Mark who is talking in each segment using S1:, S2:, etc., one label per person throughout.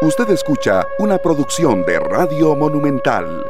S1: Usted escucha una producción de Radio Monumental.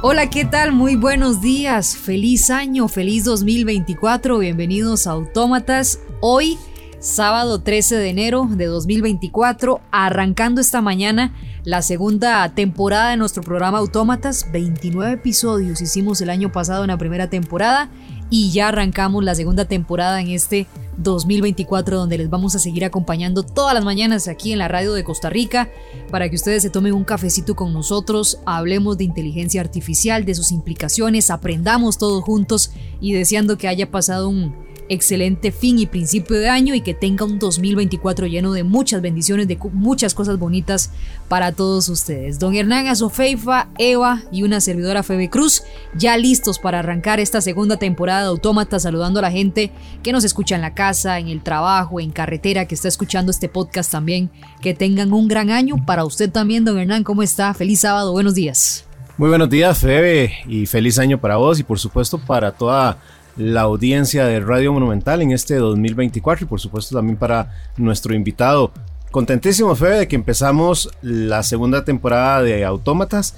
S2: Hola, ¿qué tal? Muy buenos días. Feliz año, feliz 2024. Bienvenidos a Autómatas. Hoy, sábado 13 de enero de 2024, arrancando esta mañana la segunda temporada de nuestro programa Autómatas. 29 episodios hicimos el año pasado en la primera temporada y ya arrancamos la segunda temporada en este 2024 donde les vamos a seguir acompañando todas las mañanas aquí en la radio de Costa Rica para que ustedes se tomen un cafecito con nosotros, hablemos de inteligencia artificial, de sus implicaciones, aprendamos todos juntos y deseando que haya pasado un excelente fin y principio de año y que tenga un 2024 lleno de muchas bendiciones, de muchas cosas bonitas para todos ustedes. Don Hernán Azofeifa, Eva y una servidora Febe Cruz, ya listos para arrancar esta segunda temporada de Autómata, saludando a la gente que nos escucha en la casa, en el trabajo, en carretera, que está escuchando este podcast también. Que tengan un gran año. Para usted también, don Hernán, ¿cómo está? Feliz sábado, buenos días.
S3: Muy buenos días, Febe, y feliz año para vos y por supuesto para toda la audiencia de Radio Monumental en este 2024 y por supuesto también para nuestro invitado. Contentísimo, Febe, de que empezamos la segunda temporada de Autómatas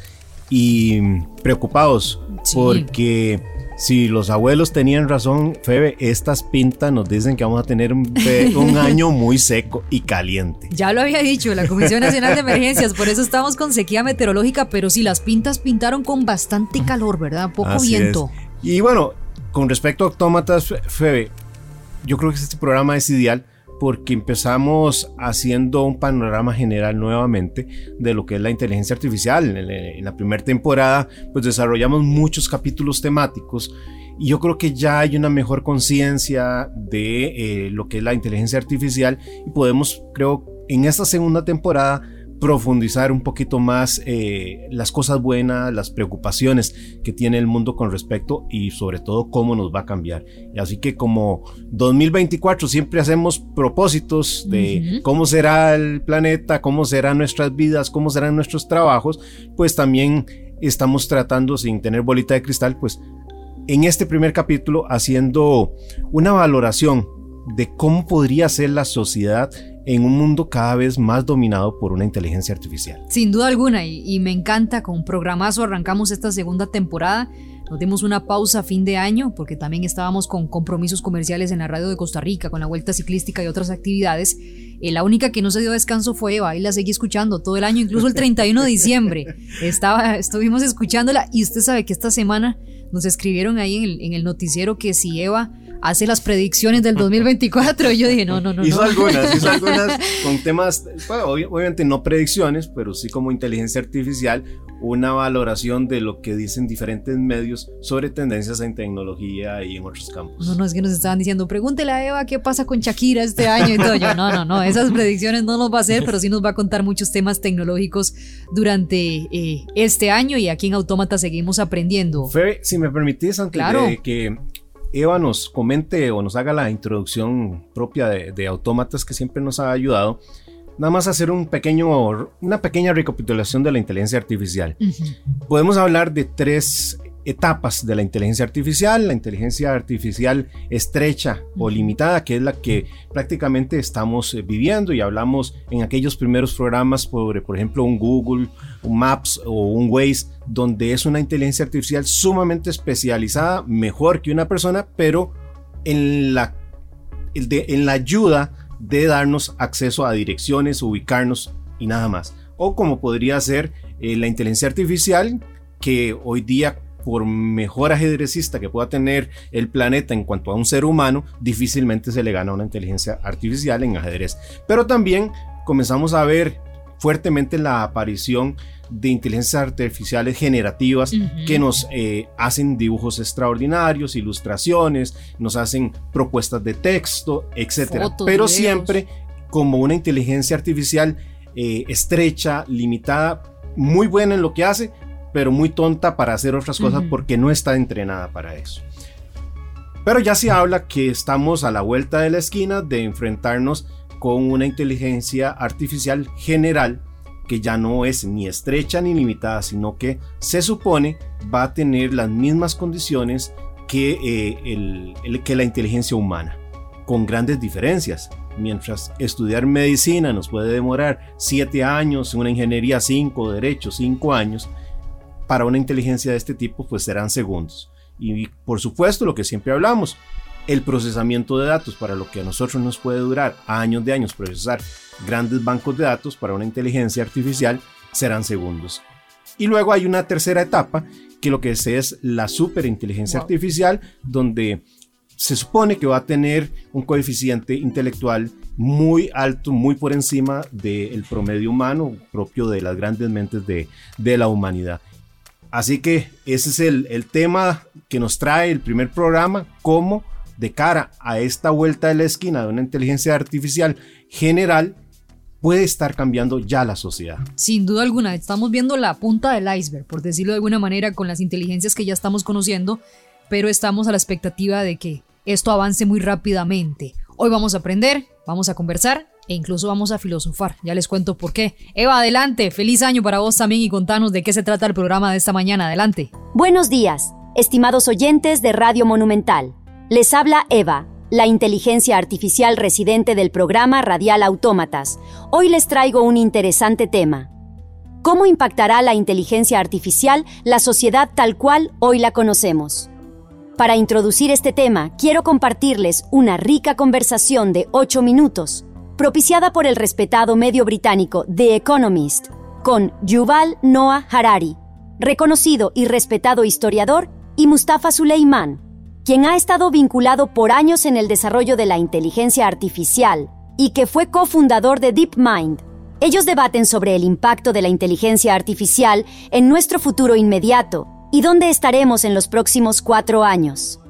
S3: y preocupados porque si los abuelos tenían razón, Febe, estas pintas nos dicen que vamos a tener un, un, año muy seco y caliente.
S2: Ya lo había dicho la Comisión Nacional de Emergencias, por eso estamos con sequía meteorológica, pero si las pintas pintaron con bastante calor, ¿verdad? Poco viento.
S3: Y bueno, con respecto a autómatas, Febe, yo creo que este programa es ideal porque empezamos haciendo un panorama general nuevamente de lo que es la inteligencia artificial. En la primera temporada, pues desarrollamos muchos capítulos temáticos y yo creo que ya hay una mejor conciencia de eh, lo que es la inteligencia artificial y podemos, creo, en esta segunda temporada profundizar un poquito más eh, las cosas buenas, las preocupaciones que tiene el mundo con respecto y sobre todo cómo nos va a cambiar. Y así que como 2024 siempre hacemos propósitos de cómo será el planeta, cómo serán nuestras vidas, cómo serán nuestros trabajos, pues también estamos tratando sin tener bolita de cristal, pues en este primer capítulo haciendo una valoración de cómo podría ser la sociedad en un mundo cada vez más dominado por una inteligencia artificial.
S2: Sin duda alguna, y, me encanta, con un programazo arrancamos esta segunda temporada. Nos dimos una pausa a fin de año porque también estábamos con compromisos comerciales en la radio de Costa Rica, con la vuelta ciclística y otras actividades. Eh, la única que no se dio descanso fue Eva, y la seguí escuchando todo el año, incluso el 31 de diciembre. Estaba, estuvimos escuchándola y usted sabe que esta semana nos escribieron ahí en el, en el noticiero que si Eva hace las predicciones del 2024. Y yo dije, no, no, no.
S3: Hizo algunas, hizo algunas con temas, obviamente no predicciones, pero sí como inteligencia artificial, una valoración de lo que dicen diferentes medios sobre tendencias en tecnología y en otros campos.
S2: No, no, es que nos estaban diciendo, pregúntele a Eva qué pasa con Shakira este año y todo. Yo, no, no, no, esas predicciones no nos va a hacer, pero sí nos va a contar muchos temas tecnológicos durante eh, este año y aquí en Autómata seguimos aprendiendo.
S3: Febe, si me permitís, antes claro. de que Eva nos comente o nos haga la introducción propia de, autómatas que siempre nos ha ayudado, nada más hacer un pequeño, una pequeña recapitulación de la inteligencia artificial. Podemos hablar de tres etapas de la inteligencia artificial, la inteligencia artificial estrecha o limitada, que es la que prácticamente estamos eh, viviendo y hablamos en aquellos primeros programas sobre, por ejemplo, un Google, un Maps o un Waze, donde es una inteligencia artificial sumamente especializada, mejor que una persona, pero en la, en la ayuda de darnos acceso a direcciones, ubicarnos y nada más. O como podría ser eh, la inteligencia artificial, que hoy día por mejor ajedrecista que pueda tener el planeta en cuanto a un ser humano, difícilmente se le gana a una inteligencia artificial en ajedrez. Pero también comenzamos a ver fuertemente la aparición de inteligencias artificiales generativas que nos eh, hacen dibujos extraordinarios, ilustraciones, nos hacen propuestas de texto, etc. Pero siempre como una inteligencia artificial eh, estrecha, limitada, muy buena en lo que hace, pero muy tonta para hacer otras cosas porque no está entrenada para eso. Pero ya se habla que estamos a la vuelta de la esquina de enfrentarnos con una inteligencia artificial general que ya no es ni estrecha ni limitada, sino que se supone va a tener las mismas condiciones que, eh, el, que la inteligencia humana. con grandes diferencias. Mientras estudiar medicina nos puede demorar 7 años, una ingeniería 5, derecho 5 años, para una inteligencia de este tipo pues serán segundos. Y por supuesto lo que siempre hablamos, el procesamiento de datos para lo que a nosotros nos puede durar años de años procesar grandes bancos de datos para una inteligencia artificial serán segundos. Y luego hay una tercera etapa que lo que es es la superinteligencia artificial donde se supone que va a tener un coeficiente intelectual muy alto, muy por encima del promedio humano propio de las grandes mentes de, de la humanidad. Así que ese es el, el, tema que nos trae el primer programa, cómo de cara a esta vuelta de la esquina de una inteligencia artificial general puede estar cambiando ya la sociedad.
S2: Sin duda alguna, estamos viendo la punta del iceberg, por decirlo de alguna manera, con las inteligencias que ya estamos conociendo, pero estamos a la expectativa de que esto avance muy rápidamente. Hoy vamos a aprender, vamos a conversar e incluso vamos a filosofar. Ya les cuento por qué. Eva, adelante. Feliz año para vos también y contanos de qué se trata el programa de esta mañana. Adelante.
S4: Buenos días, estimados oyentes de Radio Monumental. Les habla Eva, la inteligencia artificial residente del programa Radial Autómatas. Hoy les traigo un interesante tema. ¿Cómo impactará la inteligencia artificial la sociedad tal cual hoy la conocemos? Para introducir este tema, quiero compartirles una rica conversación de 8 minutos, propiciada por el respetado medio británico The Economist, con Yuval Noah Harari, reconocido y respetado historiador, y Mustafa Suleiman, quien ha estado vinculado por años en el desarrollo de la inteligencia artificial y que fue cofundador de DeepMind. Ellos debaten sobre el impacto de la inteligencia artificial en nuestro futuro inmediato y dónde estaremos en los próximos cuatro años.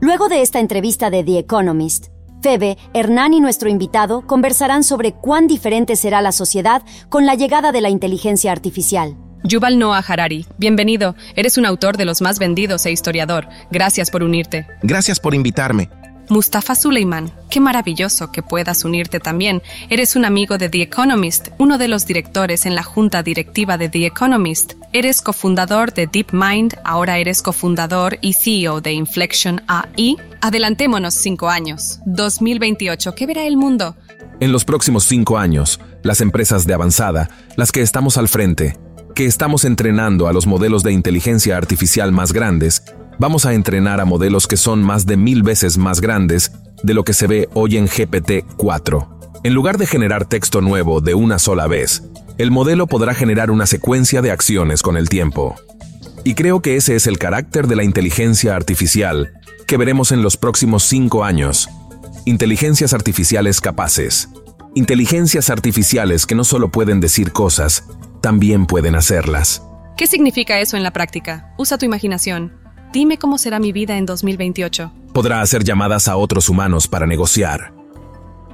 S4: Luego de esta entrevista de The Economist, Febe, Hernán y nuestro invitado conversarán sobre cuán diferente será la sociedad con la llegada de la inteligencia artificial.
S5: Yuval Noah Harari, bienvenido. Eres un autor de los más vendidos e historiador. Gracias por unirte.
S6: Gracias por invitarme.
S5: Mustafa Suleiman, qué maravilloso que puedas unirte también. Eres un amigo de The Economist, uno de los directores en la junta directiva de The Economist. Eres cofundador de DeepMind, ahora eres cofundador y CEO de Inflection AI. Adelantémonos cinco años. 2028, ¿qué verá el mundo?
S6: En los próximos cinco años, las empresas de avanzada, las que estamos al frente, que estamos entrenando a los modelos de inteligencia artificial más grandes, vamos a entrenar a modelos que son más de mil veces más grandes de lo que se ve hoy en GPT-4. En lugar de generar texto nuevo de una sola vez, el modelo podrá generar una secuencia de acciones con el tiempo. Y creo que ese es el carácter de la inteligencia artificial que veremos en los próximos cinco años. Inteligencias artificiales capaces. Inteligencias artificiales que no solo pueden decir cosas, también pueden hacerlas.
S5: ¿Qué significa eso en la práctica? Usa tu imaginación. Dime cómo será mi vida en 2028.
S6: Podrá hacer llamadas a otros humanos para negociar.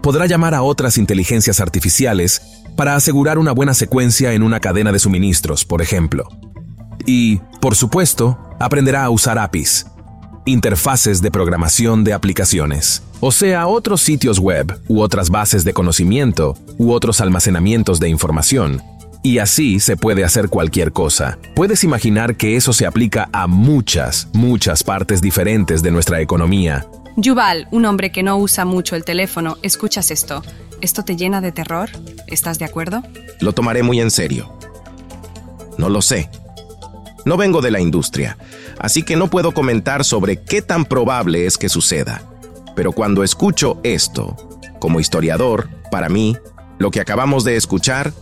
S6: Podrá llamar a otras inteligencias artificiales para asegurar una buena secuencia en una cadena de suministros, por ejemplo. Y, por supuesto, aprenderá a usar APIs, interfaces de programación de aplicaciones, o sea, otros sitios web u otras bases de conocimiento u otros almacenamientos de información y así se puede hacer cualquier cosa. Puedes imaginar que eso se aplica a muchas, muchas partes diferentes de nuestra economía.
S5: Yuval, un hombre que no usa mucho el teléfono, escuchas esto. ¿Esto te llena de terror? ¿Estás de acuerdo?
S6: Lo tomaré muy en serio. No lo sé. No vengo de la industria, así que no puedo comentar sobre qué tan probable es que suceda. Pero cuando escucho esto, como historiador, para mí, lo que acabamos de escuchar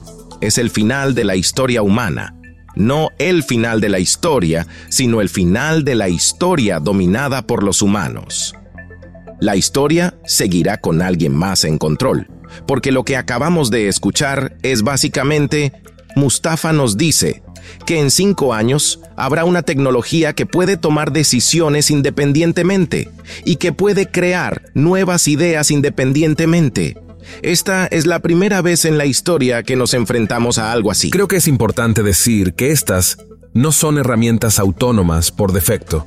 S6: es el final de la historia humana. No el final de la historia, sino el final de la historia dominada por los humanos. La historia seguirá con alguien más en control, porque lo que acabamos de escuchar es básicamente, Mustafa nos dice que en cinco años habrá una tecnología que puede tomar decisiones independientemente y que puede crear nuevas ideas independientemente esta es la primera vez en la historia que nos enfrentamos a algo así. Creo que es importante decir que estas no son herramientas autónomas por defecto.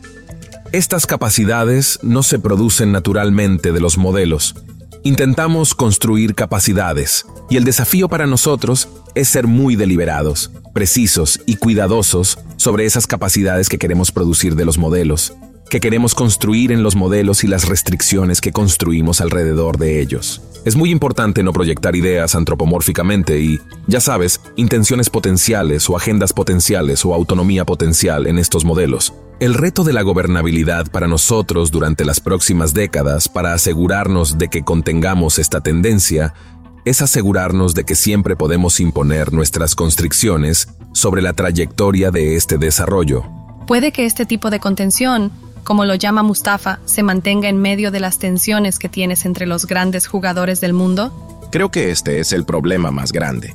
S6: Estas capacidades no se producen naturalmente de los modelos. Intentamos construir capacidades, y el desafío para nosotros es ser muy deliberados, precisos y cuidadosos sobre esas capacidades que queremos producir de los modelos. Que queremos construir en los modelos y las restricciones que construimos alrededor de ellos. Es muy importante no proyectar ideas antropomórficamente y, ya sabes, intenciones potenciales o agendas potenciales o autonomía potencial en estos modelos. El reto de la gobernabilidad para nosotros durante las próximas décadas para asegurarnos de que contengamos esta tendencia es asegurarnos de que siempre podemos imponer nuestras constricciones sobre la trayectoria de este desarrollo.
S5: Puede que este tipo de contención como lo llama Mustafa, se mantenga en medio de las tensiones que tienes entre los grandes jugadores del mundo?
S7: Creo que este es el problema más grande.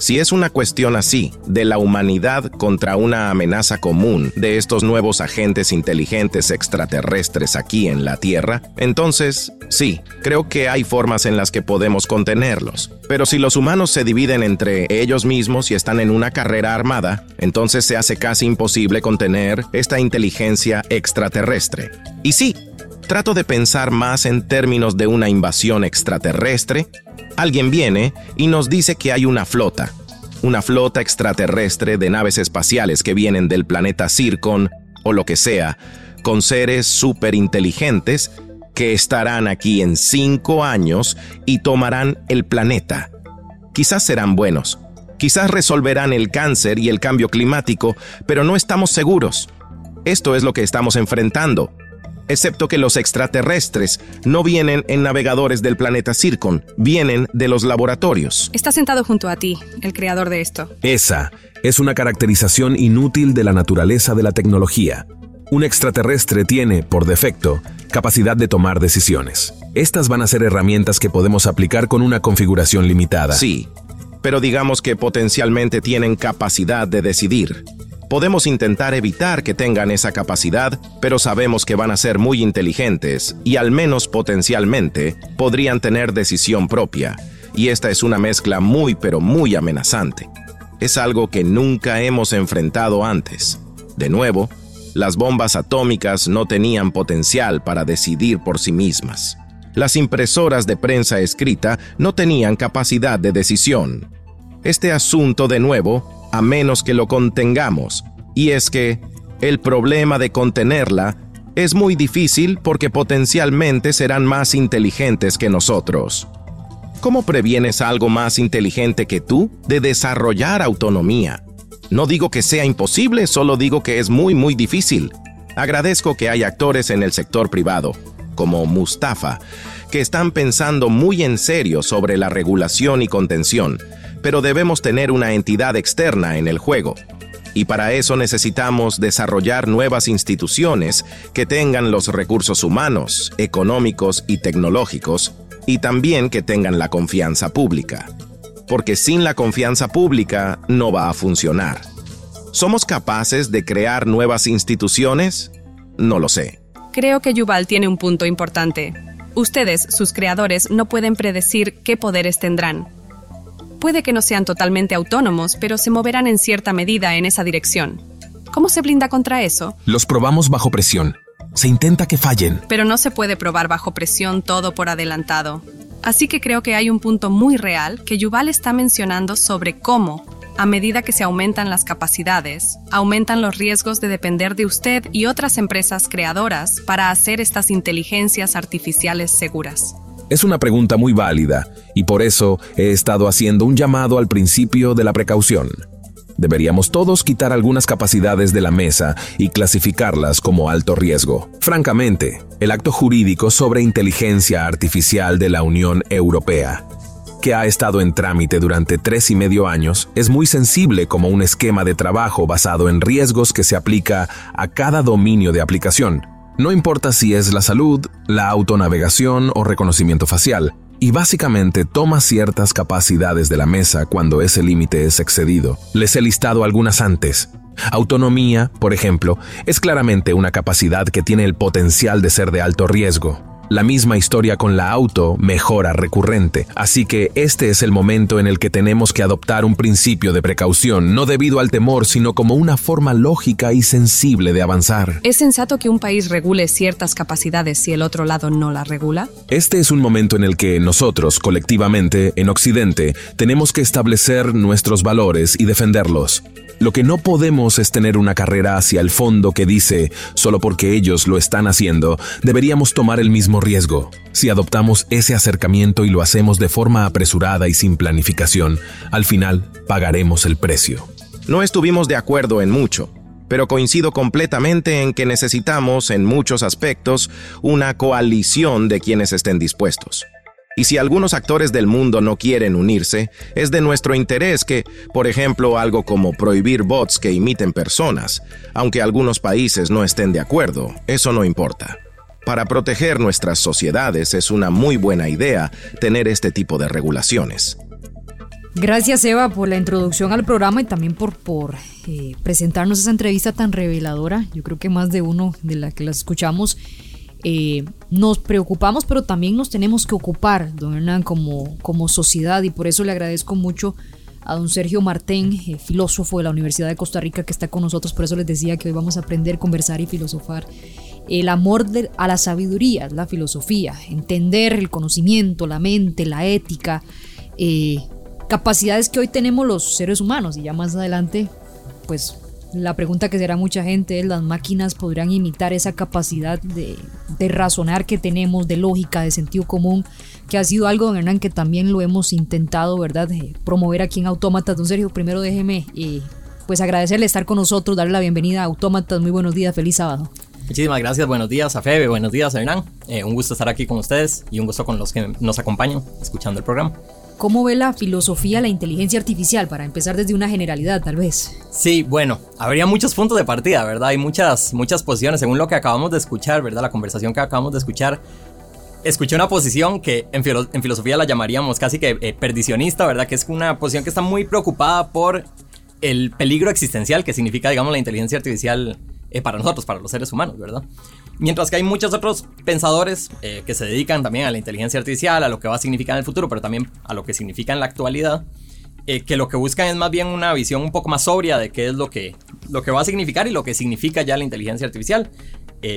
S7: Si es una cuestión así, de la humanidad contra una amenaza común de estos nuevos agentes inteligentes extraterrestres aquí en la Tierra, entonces sí, creo que hay formas en las que podemos contenerlos. Pero si los humanos se dividen entre ellos mismos y están en una carrera armada, entonces se hace casi imposible contener esta inteligencia extraterrestre. Y sí, trato de pensar más en términos de una invasión extraterrestre Alguien viene y nos dice que hay una flota, una flota extraterrestre de naves espaciales que vienen del planeta Circon o lo que sea, con seres superinteligentes que estarán aquí en cinco años y tomarán el planeta. Quizás serán buenos, quizás resolverán el cáncer y el cambio climático, pero no estamos seguros. Esto es lo que estamos enfrentando excepto que los extraterrestres no vienen en navegadores del planeta Circon, vienen de los laboratorios.
S5: Está sentado junto a ti, el creador de esto.
S6: Esa es una caracterización inútil de la naturaleza de la tecnología. Un extraterrestre tiene, por defecto, capacidad de tomar decisiones. Estas van a ser herramientas que podemos aplicar con una configuración limitada.
S7: Sí, pero digamos que potencialmente tienen capacidad de decidir. Podemos intentar evitar que tengan esa capacidad, pero sabemos que van a ser muy inteligentes y al menos potencialmente podrían tener decisión propia. Y esta es una mezcla muy pero muy amenazante. Es algo que nunca hemos enfrentado antes. De nuevo, las bombas atómicas no tenían potencial para decidir por sí mismas. Las impresoras de prensa escrita no tenían capacidad de decisión. Este asunto, de nuevo, a menos que lo contengamos, y es que el problema de contenerla es muy difícil porque potencialmente serán más inteligentes que nosotros. ¿Cómo previenes a algo más inteligente que tú de desarrollar autonomía? No digo que sea imposible, solo digo que es muy muy difícil. Agradezco que hay actores en el sector privado, como Mustafa, que están pensando muy en serio sobre la regulación y contención, pero debemos tener una entidad externa en el juego. Y para eso necesitamos desarrollar nuevas instituciones que tengan los recursos humanos, económicos y tecnológicos, y también que tengan la confianza pública. Porque sin la confianza pública no va a funcionar. ¿Somos capaces de crear nuevas instituciones? No lo sé.
S5: Creo que Yuval tiene un punto importante. Ustedes, sus creadores, no pueden predecir qué poderes tendrán Puede que no sean totalmente autónomos, pero se moverán en cierta medida en esa dirección. ¿Cómo se blinda contra eso?
S6: Los probamos bajo presión. Se intenta que fallen.
S5: Pero no se puede probar bajo presión todo por adelantado. Así que creo que hay un punto muy real que Yuval está mencionando sobre cómo, a medida que se aumentan las capacidades, aumentan los riesgos de depender de usted y otras empresas creadoras para hacer estas inteligencias artificiales seguras.
S6: Es una pregunta muy válida y por eso he estado haciendo un llamado al principio de la precaución. Deberíamos todos quitar algunas capacidades de la mesa y clasificarlas como alto riesgo. Francamente, el acto jurídico sobre inteligencia artificial de la Unión Europea, que ha estado en trámite durante tres y medio años, es muy sensible como un esquema de trabajo basado en riesgos que se aplica a cada dominio de aplicación, no importa si es la salud, la autonavegación o reconocimiento facial, y básicamente toma ciertas capacidades de la mesa cuando ese límite es excedido. Les he listado algunas antes. Autonomía, por ejemplo, es claramente una capacidad que tiene el potencial de ser de alto riesgo. La misma historia con la auto, mejora recurrente. Así que este es el momento en el que tenemos que adoptar un principio de precaución, no debido al temor, sino como una forma lógica y sensible de avanzar.
S5: ¿Es sensato que un país regule ciertas capacidades si el otro lado no las regula?
S6: Este es un momento en el que nosotros, colectivamente, en Occidente, tenemos que establecer nuestros valores y defenderlos. Lo que no podemos es tener una carrera hacia el fondo que dice, solo porque ellos lo están haciendo, deberíamos tomar el mismo riesgo. Si adoptamos ese acercamiento y lo hacemos de forma apresurada y sin planificación, al final pagaremos el precio.
S7: No estuvimos de acuerdo en mucho, pero coincido completamente en que necesitamos, en muchos aspectos, una coalición de quienes estén dispuestos. Y si algunos actores del mundo no quieren unirse, es de nuestro interés que, por ejemplo, algo como prohibir bots que imiten personas, aunque algunos países no estén de acuerdo, eso no importa. Para proteger nuestras sociedades es una muy buena idea tener este tipo de regulaciones.
S2: Gracias Eva por la introducción al programa y también por, por eh, presentarnos esa entrevista tan reveladora. Yo creo que más de uno de la que la escuchamos eh, nos preocupamos, pero también nos tenemos que ocupar, don Hernán, como, como sociedad y por eso le agradezco mucho a don Sergio Martén, eh, filósofo de la Universidad de Costa Rica que está con nosotros, por eso les decía que hoy vamos a aprender, conversar y filosofar el amor a la sabiduría, la filosofía, entender el conocimiento, la mente, la ética, eh, capacidades que hoy tenemos los seres humanos y ya más adelante, pues la pregunta que será mucha gente es, ¿las máquinas podrán imitar esa capacidad de, razonar que tenemos, de lógica, de sentido común, que ha sido algo, don Hernán, que también lo hemos intentado, ¿verdad?, de promover aquí en Autómatas. Don Sergio, primero déjeme, eh, pues agradecerle estar con nosotros, darle la bienvenida a Autómatas. Muy buenos días, feliz sábado.
S8: Muchísimas gracias, buenos días a Febe, buenos días Hernán. Eh, un gusto estar aquí con ustedes y un gusto con los que nos acompañan escuchando el programa.
S2: ¿Cómo ve la filosofía la inteligencia artificial? Para empezar desde una generalidad, tal vez.
S8: Sí, bueno, habría muchos puntos de partida, ¿verdad? Hay muchas, muchas posiciones, según lo que acabamos de escuchar, ¿verdad? La conversación que acabamos de escuchar. Escuché una posición que en, filosofía la llamaríamos casi que eh, perdicionista, ¿verdad? Que es una posición que está muy preocupada por el peligro existencial que significa, digamos, la inteligencia artificial eh, para nosotros, para los seres humanos, ¿verdad? Mientras que hay muchos otros pensadores eh, que se dedican también a la inteligencia artificial, a lo que va a significar en el futuro, pero también a lo que significa en la actualidad, eh, que lo que buscan es más bien una visión un poco más sobria de qué es lo que, lo que va a significar y lo que significa ya la inteligencia artificial.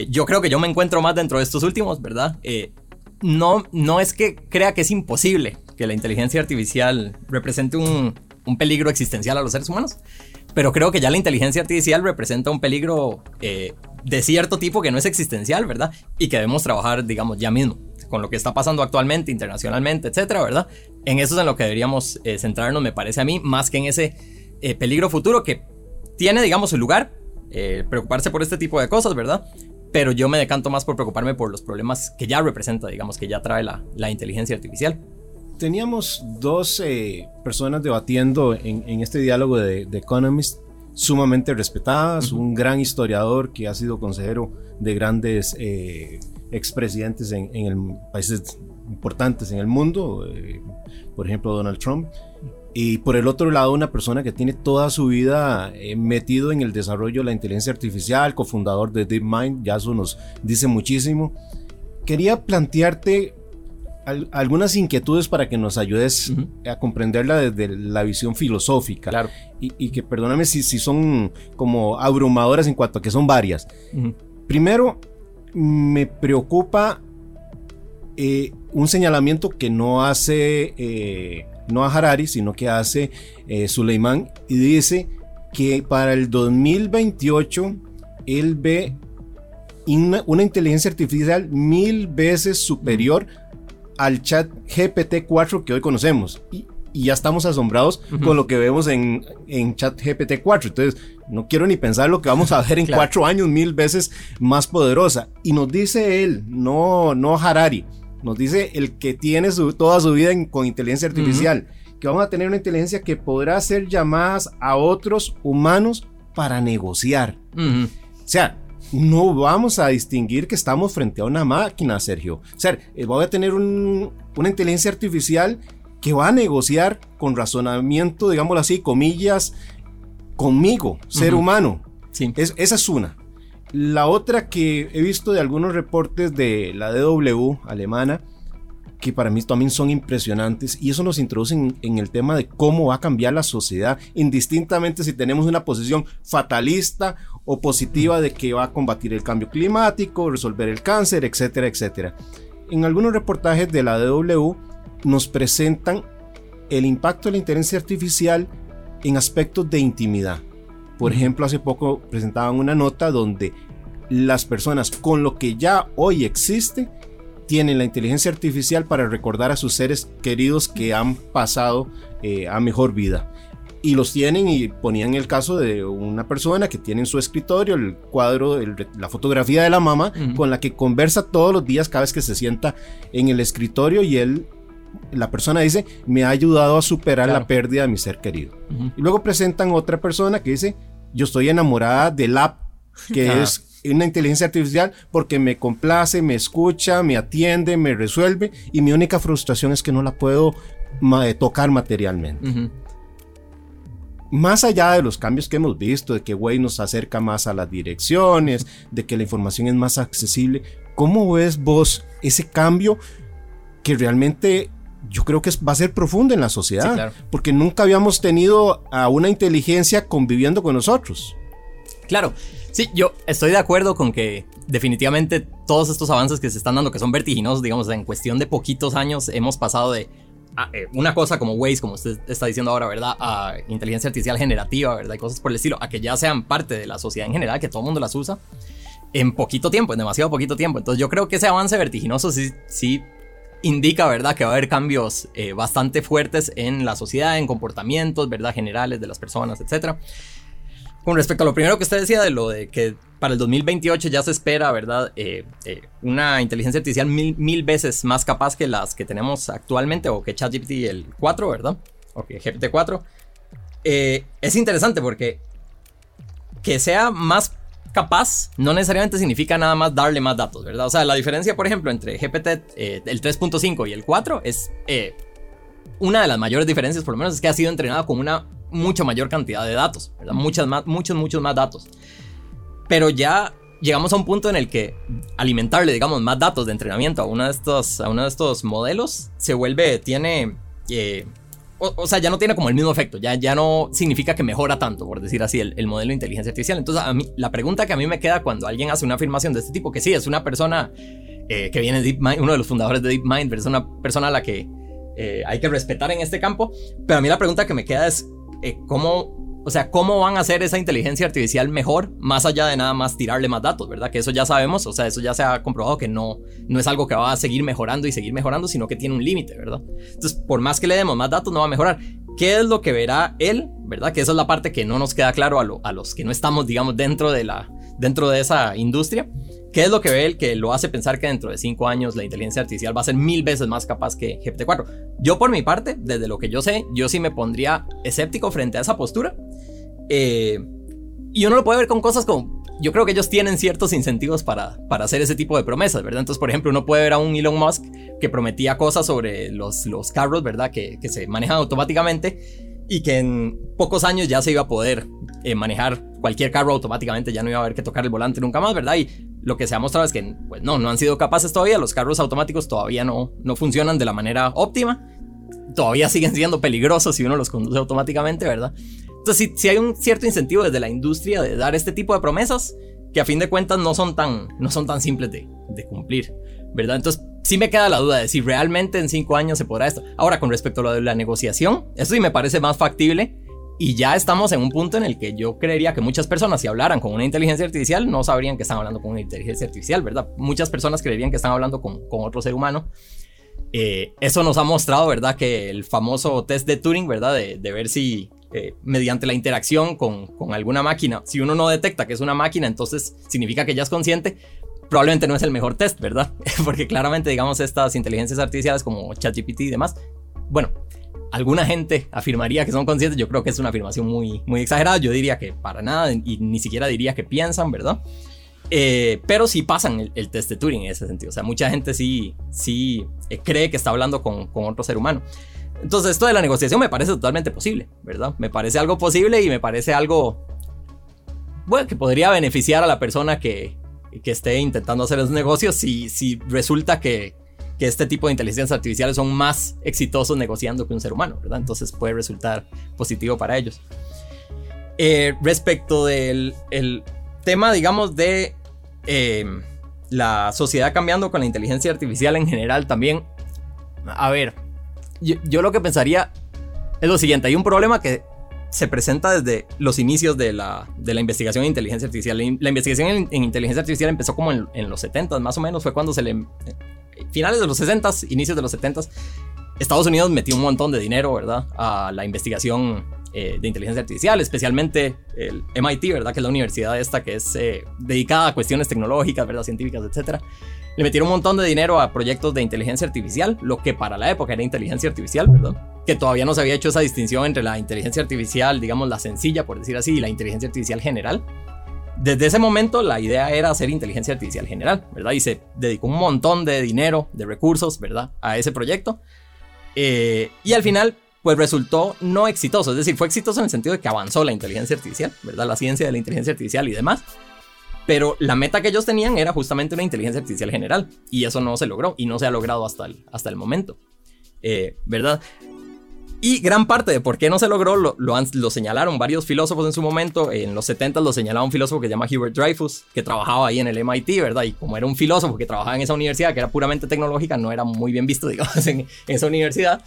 S8: yo creo que yo me encuentro más dentro de estos últimos, ¿verdad? no, no es que crea que es imposible que la inteligencia artificial represente un, un peligro existencial a los seres humanos, pero creo que ya la inteligencia artificial representa un peligro eh, de cierto tipo que no es existencial, ¿verdad? Y que debemos trabajar, digamos, ya mismo, con lo que está pasando actualmente, internacionalmente, etcétera, ¿verdad? En eso es en lo que deberíamos eh, centrarnos, me parece a mí, más que en ese eh, peligro futuro que tiene, digamos, su lugar, preocuparse por este tipo de cosas, ¿verdad? Pero yo me decanto más por preocuparme por los problemas que ya representa, digamos, que ya trae la, la inteligencia artificial
S3: teníamos dos eh, personas debatiendo en, este diálogo de, Economist sumamente respetadas, un gran historiador que ha sido consejero de grandes eh, expresidentes en, en países importantes en el mundo, eh, por ejemplo Donald Trump, y por el otro lado una persona que tiene toda su vida metido en el desarrollo de la inteligencia artificial, cofundador de DeepMind, ya eso nos dice muchísimo. Quería plantearte algunas inquietudes para que nos ayudes a comprenderla desde la visión filosófica.
S8: Claro.
S3: Y, que perdóname si, si, son como abrumadoras en cuanto a que son varias. Primero, me preocupa eh, un señalamiento que no hace eh, no a Harari, sino que hace eh, Suleiman y dice que para el 2028 él ve una, inteligencia artificial mil veces superior al chat GPT-4 que hoy conocemos. Y, ya estamos asombrados con lo que vemos en, en chat GPT-4. Entonces, no quiero ni pensar lo que vamos a ver en cuatro años, mil veces más poderosa. Y nos dice él, no, no Harari, nos dice el que tiene toda su vida con inteligencia artificial, que vamos a tener una inteligencia que podrá hacer llamadas a otros humanos para negociar. O sea, no vamos a distinguir que estamos frente a una máquina, Sergio. O sea, eh, voy a tener una inteligencia artificial que va a negociar con razonamiento, digámoslo así, comillas, conmigo, ser humano.
S8: Sí.
S3: esa es una. La otra que he visto de algunos reportes de la DW alemana, que para mí también son impresionantes y eso nos introduce en, el tema de cómo va a cambiar la sociedad, indistintamente si tenemos una posición fatalista o positiva de que va a combatir el cambio climático, resolver el cáncer, etcétera, etcétera. En algunos reportajes de la DW nos presentan el impacto de la inteligencia artificial en aspectos de intimidad. Por ejemplo, hace poco presentaban una nota donde las personas con lo que ya hoy existe tienen la inteligencia artificial para recordar a sus seres queridos que han pasado eh, a mejor vida. Y los tienen y ponían el caso de una persona que tiene en su escritorio el cuadro, la fotografía de la mamá con la que conversa todos los días cada vez que se sienta en el escritorio y él la persona dice, me ha ayudado a superar la pérdida de mi ser querido. Y luego presentan otra persona que dice, yo estoy enamorada del app, que es una inteligencia artificial porque me complace, me escucha, me atiende, me resuelve y mi única frustración es que no la puedo eh, tocar materialmente. Más allá de los cambios que hemos visto, de que Way nos acerca más a las direcciones, de que la información es más accesible, ¿cómo ves vos ese cambio que realmente yo creo que va a ser profundo en la sociedad? Porque nunca habíamos tenido a una inteligencia conviviendo con nosotros.
S8: Claro, Sí, yo estoy de acuerdo con que definitivamente todos estos avances que se están dando, que son vertiginosos, digamos, en cuestión de poquitos años, hemos pasado de eh, una cosa como Waze, como usted está diciendo ahora, ¿verdad? A inteligencia artificial generativa, ¿verdad? Y cosas por el estilo, a que ya sean parte de la sociedad en general, que todo el mundo las usa en poquito tiempo, en demasiado poquito tiempo. Entonces yo creo que ese avance vertiginoso sí, sí indica, ¿verdad? Que va a haber cambios eh, bastante fuertes en la sociedad, en comportamientos, ¿verdad? Generales de las personas, etcétera. Con respecto a lo primero que usted decía de lo de que para el 2028 ya se espera, ¿verdad? Eh, eh, una inteligencia artificial mil, veces más capaz que las que tenemos actualmente o que ChatGPT el 4, ¿verdad? O que GPT-4. Eh, es interesante porque que sea más capaz no necesariamente significa nada más darle más datos, ¿verdad? O sea, la diferencia, por ejemplo, entre GPT, el 3.5 y el 4 es... una de las mayores diferencias, por lo menos, es que ha sido entrenado con una mucha mayor cantidad de datos, Muchas más, muchos, muchos más datos. Pero ya llegamos a un punto en el que alimentarle, digamos, más datos de entrenamiento a uno de estos, a uno de estos modelos se vuelve, tiene, eh, o, sea, ya no tiene como el mismo efecto, ya, ya no significa que mejora tanto, por decir así, el, modelo de inteligencia artificial. Entonces, a mí, la pregunta que a mí me queda cuando alguien hace una afirmación de este tipo, que sí, es una persona eh, que viene de DeepMind, uno de los fundadores de DeepMind, pero es una persona a la que eh, hay que respetar en este campo, pero a mí la pregunta que me queda es, eh, cómo, o sea, cómo van a hacer esa inteligencia artificial mejor, más allá de nada más tirarle más datos, ¿verdad? Que eso ya sabemos, o sea, eso ya se ha comprobado que no, no es algo que va a seguir mejorando y seguir mejorando, sino que tiene un límite, ¿verdad? Entonces, por más que le demos más datos, no va a mejorar. ¿Qué es lo que verá él, verdad? Que esa es la parte que no nos queda claro a, a los que no estamos, digamos, dentro de, la, dentro de esa industria. ¿Qué es lo que ve él que lo hace pensar que dentro de cinco años la inteligencia artificial va a ser mil veces más capaz que GPT-4? Yo por mi parte, desde lo que yo sé, yo sí me pondría escéptico frente a esa postura. Eh, y uno lo puede ver con cosas como... Yo creo que ellos tienen ciertos incentivos para, para hacer ese tipo de promesas, ¿verdad? Entonces, por ejemplo, uno puede ver a un Elon Musk que prometía cosas sobre los, los carros, ¿verdad? Que, que se manejan automáticamente y que en pocos años ya se iba a poder eh, manejar cualquier carro automáticamente, ya no iba a haber que tocar el volante nunca más, ¿verdad? Y lo que se ha mostrado es que pues no, no han sido capaces todavía, los carros automáticos todavía no, no funcionan de la manera óptima, todavía siguen siendo peligrosos si uno los conduce automáticamente, ¿verdad? Entonces si, hay un cierto incentivo desde la industria de dar este tipo de promesas que a fin de cuentas no son tan, no son tan simples de, de cumplir, ¿verdad? Entonces sí me queda la duda de si realmente en cinco años se podrá esto. Ahora, con respecto a lo de la negociación, eso sí me parece más factible y ya estamos en un punto en el que yo creería que muchas personas, si hablaran con una inteligencia artificial, no sabrían que están hablando con una inteligencia artificial, ¿verdad? Muchas personas creerían que están hablando con, con otro ser humano. Eh, eso nos ha mostrado, ¿verdad? Que el famoso test de Turing, ¿verdad? De, de ver si eh, mediante la interacción con, con, alguna máquina, si uno no detecta que es una máquina, entonces significa que ya es consciente. Probablemente no es el mejor test, ¿verdad? Porque claramente, digamos, estas inteligencias artificiales como ChatGPT y demás, bueno, alguna gente afirmaría que son conscientes, yo creo que es una afirmación muy, muy exagerada, yo diría que para nada y ni siquiera diría que piensan, ¿verdad? Eh, pero sí pasan el, test de Turing en ese sentido, o sea, mucha gente sí, sí eh, cree que está hablando con, con otro ser humano. Entonces esto de la negociación me parece totalmente posible, ¿verdad? Me parece algo posible y me parece algo bueno, que podría beneficiar a la persona que, que esté intentando hacer esos negocios si, si resulta que, que este tipo de inteligencias artificiales son más exitosos negociando que un ser humano, ¿verdad? Entonces puede resultar positivo para ellos. Eh, respecto del el tema, digamos, de eh, la sociedad cambiando con la inteligencia artificial en general también, a ver, yo, lo que pensaría es lo siguiente, hay un problema que se presenta desde los inicios de la, de la investigación en inteligencia artificial. La, investigación en, inteligencia artificial empezó como en, en, los 70 más o menos, fue cuando se le... Finales de los 60 inicios de los 70 Estados Unidos metió un montón de dinero, ¿verdad? A la investigación eh, de inteligencia artificial, especialmente el MIT, ¿verdad? Que es la universidad esta que es eh, dedicada a cuestiones tecnológicas, ¿verdad? Científicas, etcétera. Le metieron un montón de dinero a proyectos de inteligencia artificial, lo que para la época era inteligencia artificial, ¿verdad? Que todavía no se había hecho esa distinción entre la inteligencia artificial, digamos la sencilla, por decir así, y la inteligencia artificial general. Desde ese momento la idea era hacer inteligencia artificial general, ¿verdad? Y se dedicó un montón de dinero, de recursos, ¿verdad? A ese proyecto. Eh, y al final pues resultó no exitoso. Es decir, fue exitoso en el sentido de que avanzó la inteligencia artificial, ¿verdad? La ciencia de la inteligencia artificial y demás. Pero la meta que ellos tenían era justamente una inteligencia artificial general. Y eso no se logró y no se ha logrado hasta el, hasta el momento. Eh, ¿Verdad? Y gran parte de por qué no se logró lo, lo, señalaron varios filósofos en su momento. En los 70 lo señalaba un filósofo que se llama Hubert Dreyfus, que trabajaba ahí en el MIT, ¿verdad? Y como era un filósofo que trabajaba en esa universidad, que era puramente tecnológica, no era muy bien visto, digamos, en esa universidad.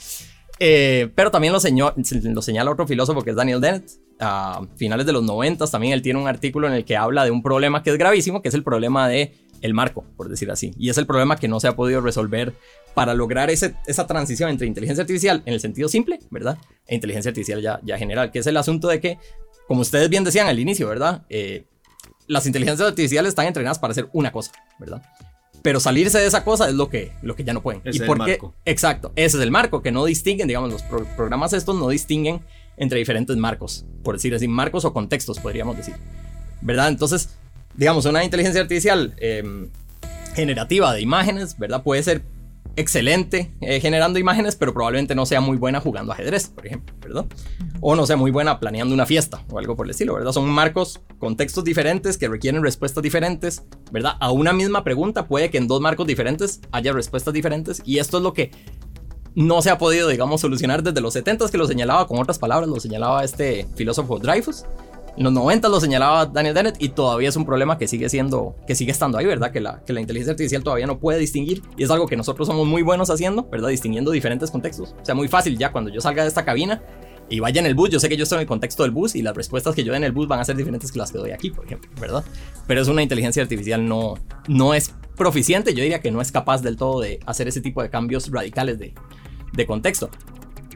S8: Eh, pero también lo, lo, señala otro filósofo que es Daniel Dennett. A finales de los 90 también él tiene un artículo en el que habla de un problema que es gravísimo, que es el problema de el marco, por decir así. Y es el problema que no se ha podido resolver para lograr ese, esa transición entre inteligencia artificial en el sentido simple, ¿verdad? E inteligencia artificial ya, ya general, que es el asunto de que, como ustedes bien decían al inicio, ¿verdad? Eh, las inteligencias artificiales están entrenadas para hacer una cosa, ¿verdad? pero salirse de esa cosa es lo que, lo que ya no pueden.
S3: ¿Y por qué?
S8: Exacto, ese es el marco, que no distinguen, digamos, los programas estos no distinguen entre diferentes marcos, por decir así, marcos o contextos, podríamos decir. ¿Verdad? Entonces, digamos, una inteligencia artificial em, generativa de imágenes, ¿verdad? Puede ser excelente eh, generando imágenes, pero probablemente no sea muy buena jugando ajedrez, por ejemplo, ¿verdad? O no sea muy buena planeando una fiesta o algo por el estilo, ¿verdad? Son marcos, contextos diferentes que requieren respuestas diferentes, ¿verdad? A una misma pregunta puede que en dos marcos diferentes haya respuestas diferentes y esto es lo que no se ha podido, digamos, solucionar desde los 70 que lo señalaba con otras palabras, lo señalaba este filósofo Dreyfus en los 90 lo señalaba Daniel Dennett y todavía es un problema que sigue siendo, que sigue estando ahí, ¿verdad? Que la, inteligencia artificial todavía no puede distinguir y es algo que nosotros somos muy buenos haciendo, ¿verdad? Distinguiendo diferentes contextos. O sea, muy fácil ya cuando yo salga de esta cabina y vaya en el bus, yo sé que yo estoy en el contexto del bus y las respuestas que yo dé en el bus van a ser diferentes que las que doy aquí, por ejemplo, ¿verdad? Pero es una inteligencia artificial no, no es proficiente, yo diría que no es capaz del todo de hacer ese tipo de cambios radicales de, de contexto.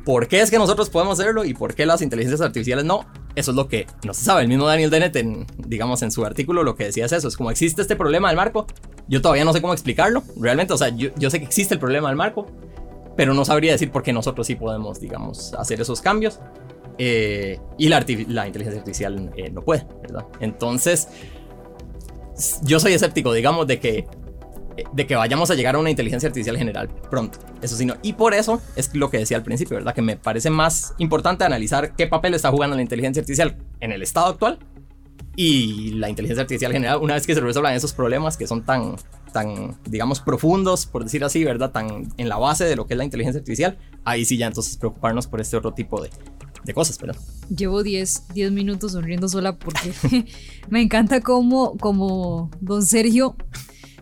S8: ¿Por qué es que nosotros podemos hacerlo y por qué las inteligencias artificiales no? Eso es lo que no se sabe. El mismo Daniel Dennett, en, digamos, en su artículo lo que decía es eso. Es como existe este problema del marco. Yo todavía no sé cómo explicarlo. Realmente, o sea, yo, sé que existe el problema del marco, pero no sabría decir por qué nosotros sí podemos, digamos, hacer esos cambios. Eh, y la, inteligencia artificial eh, no puede. Entonces, yo soy escéptico, digamos, de que de que vayamos a llegar a una inteligencia artificial general pronto. Eso sí, no. Y por eso es lo que decía al principio, ¿verdad? Que me parece más importante analizar qué papel está jugando la inteligencia artificial en el estado actual y la inteligencia artificial general una vez que se resuelvan esos problemas que son tan, tan, digamos, profundos, por decir así, ¿verdad? Tan en la base de lo que es la inteligencia artificial, ahí sí ya entonces preocuparnos por este otro tipo de, de cosas, ¿verdad?
S2: Llevo 10, 10 minutos sonriendo sola porque me encanta cómo, como don Sergio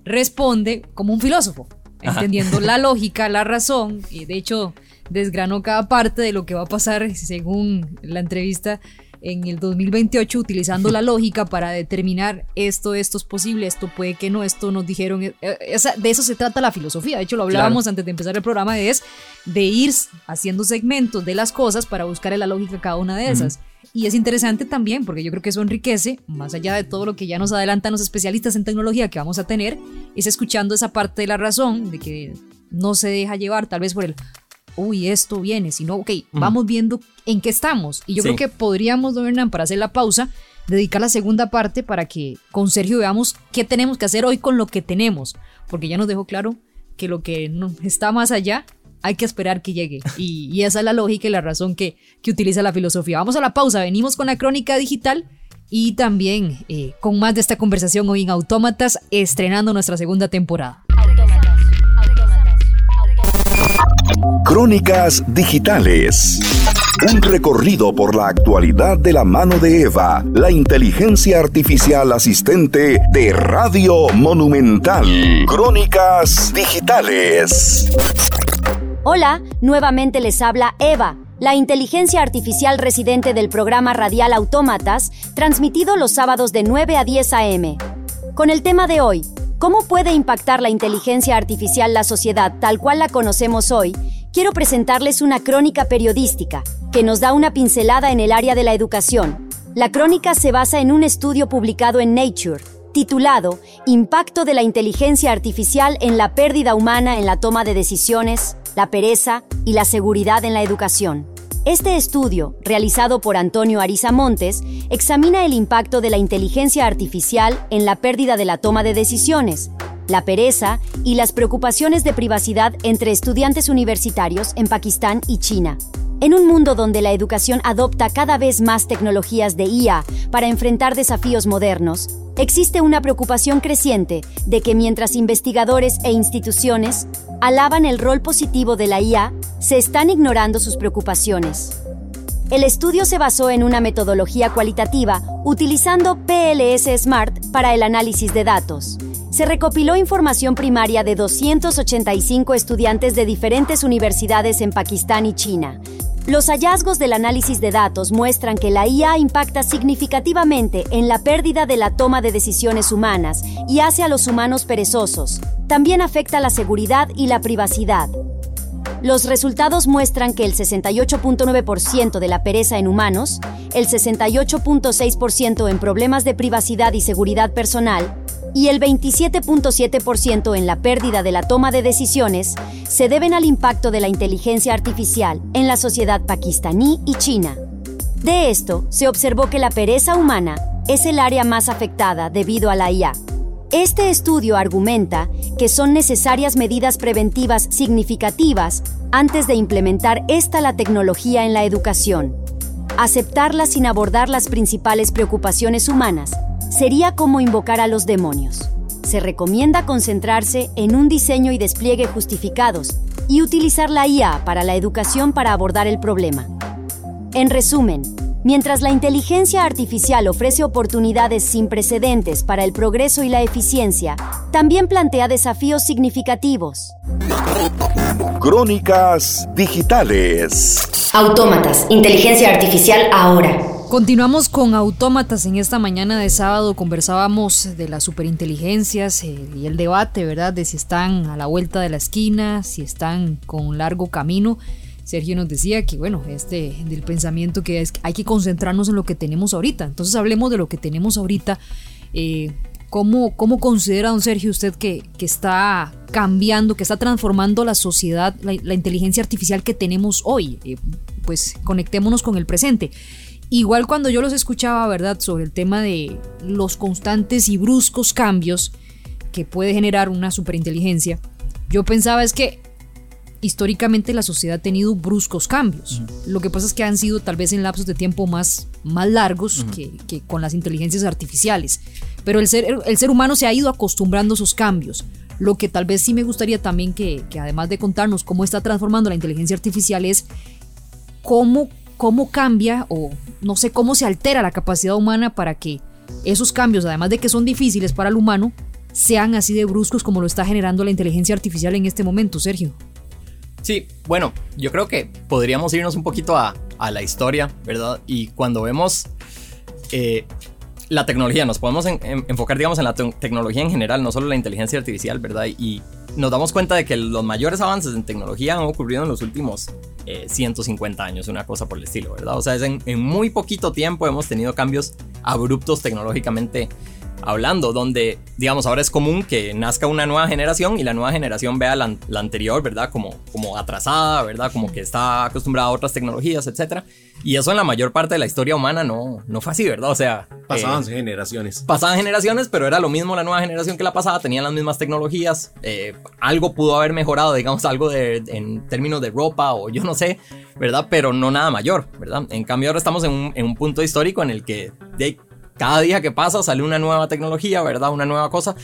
S2: responde como un filósofo, entendiendo la lógica, la razón, y de hecho desgranó cada parte de lo que va a pasar según la entrevista en el 2028 utilizando la lógica para determinar esto, esto es posible, esto puede que no, esto nos dijeron. Eh, de eso se trata la filosofía. De hecho, lo hablábamos antes de empezar el programa, es de ir haciendo segmentos de las cosas para buscar la lógica cada una de esas. Y es interesante también porque yo creo que eso enriquece, más allá de todo lo que ya nos adelantan los especialistas en tecnología que vamos a tener, es escuchando esa parte de la razón, de que no se deja llevar tal vez por el, uy, esto viene, sino, ok, vamos viendo en qué estamos. Y yo creo que podríamos, don Hernán, para hacer la pausa, dedicar la segunda parte para que con Sergio veamos qué tenemos que hacer hoy con lo que tenemos, porque ya nos dejó claro que lo que está más allá hay que esperar que llegue. Y, esa es la lógica y la razón que, que utiliza la filosofía. Vamos a la pausa, venimos con la crónica digital y también eh, con más de esta conversación hoy en Autómatas, estrenando nuestra segunda temporada.
S1: Crónicas Digitales. Un recorrido por la actualidad de la mano de Eva, la inteligencia artificial asistente de Radio Monumental. Crónicas Digitales.
S4: Hola, nuevamente les habla Eva, la inteligencia artificial residente del programa radial Autómatas, transmitido los sábados de 9 a 10 a.m. Con el tema de hoy, ¿cómo puede impactar la inteligencia artificial la sociedad tal cual la conocemos hoy? quiero presentarles una crónica periodística que nos da una pincelada en el área de la educación. La crónica se basa en un estudio publicado en Nature, titulado Impacto de la inteligencia artificial en la pérdida humana en la toma de decisiones, la pereza y la seguridad en la educación. Este estudio, realizado por Antonio Ariza Montes, examina el impacto de la inteligencia artificial en la pérdida de la toma de decisiones, la pereza y las preocupaciones de privacidad entre estudiantes universitarios en Pakistán y China. En un mundo donde la educación adopta cada vez más tecnologías de IA para enfrentar desafíos modernos, existe una preocupación creciente de que mientras investigadores e instituciones alaban el rol positivo de la IA, se están ignorando sus preocupaciones. El estudio se basó en una metodología cualitativa utilizando PLS Smart para el análisis de datos se recopiló información primaria de 285 estudiantes de diferentes universidades en Pakistán y China. Los hallazgos del análisis de datos muestran que la IA impacta significativamente en la pérdida de la toma de decisiones humanas y hace a los humanos perezosos. También afecta la seguridad y la privacidad. Los resultados muestran que el 68.9% de la pereza en humanos, el 68.6% en problemas de privacidad y seguridad personal, y el 27.7% en la pérdida de la toma de decisiones se deben al impacto de la inteligencia artificial en la sociedad pakistaní y china. De esto, se observó que la pereza humana es el área más afectada debido a la IA. Este estudio argumenta que son necesarias medidas preventivas significativas antes de implementar esta la tecnología en la educación. Aceptarla sin abordar las principales preocupaciones humanas sería como invocar a los demonios. Se recomienda concentrarse en un diseño y despliegue justificados y utilizar la IA para la educación para abordar el problema. En resumen, mientras la inteligencia artificial ofrece oportunidades sin precedentes para el progreso y la eficiencia, también plantea desafíos significativos.
S1: Crónicas digitales.
S4: Autómatas, inteligencia artificial ahora.
S2: Continuamos con autómatas. En esta mañana de sábado conversábamos de las superinteligencias eh, y el debate, ¿verdad? De si están a la vuelta de la esquina, si están con un largo camino. Sergio nos decía que, bueno, este del pensamiento que hay que concentrarnos en lo que tenemos ahorita. Entonces hablemos de lo que tenemos ahorita. Eh, ¿cómo, ¿Cómo considera, don Sergio, usted que, que, está cambiando, que está transformando la sociedad, la, inteligencia artificial que tenemos hoy? Eh, pues conectémonos con el presente. Igual cuando yo los escuchaba, ¿verdad?, sobre el tema de los constantes y bruscos cambios que puede generar una superinteligencia, yo pensaba es que históricamente la sociedad ha tenido bruscos cambios. Lo que pasa es que han sido tal vez en lapsos de tiempo más, más largos que, con las inteligencias artificiales. Pero el ser, el ser humano se ha ido acostumbrando a esos cambios. Lo que tal vez sí me gustaría también que, que además de contarnos cómo está transformando la inteligencia artificial es cómo cómo cambia o no sé cómo se altera la capacidad humana para que esos cambios, además de que son difíciles para el humano, sean así de bruscos como lo está generando la inteligencia artificial en este momento, Sergio.
S8: Sí, bueno, yo creo que podríamos irnos un poquito a, la historia, ¿verdad? Y cuando vemos eh, la tecnología, nos podemos enfocar, digamos, en la tecnología en general, no solo la inteligencia artificial, ¿verdad? Y nos damos cuenta de que los mayores avances en tecnología han ocurrido en los últimos 150 eh, años, una cosa por el estilo, ¿verdad? O sea, en, en muy poquito tiempo hemos tenido cambios abruptos tecnológicamente hablando, donde, digamos, ahora es común que nazca una nueva generación y la nueva generación vea la, anterior, ¿verdad? Como, como atrasada, ¿verdad? Como que está acostumbrada a otras tecnologías, etc. Y eso en la mayor parte de la historia humana no, no fue así, ¿verdad? O sea...
S3: Pasaban eh, generaciones.
S8: Pasaban generaciones, pero era lo mismo la nueva generación que la pasada, tenían las mismas tecnologías, eh, algo pudo haber mejorado, digamos, algo de, en términos de ropa o yo no sé, ¿verdad? Pero no nada mayor, ¿verdad? En cambio ahora estamos en un, en un punto histórico en el que... De, cada día que pasa sale una nueva tecnología, ¿verdad? Una nueva cosa.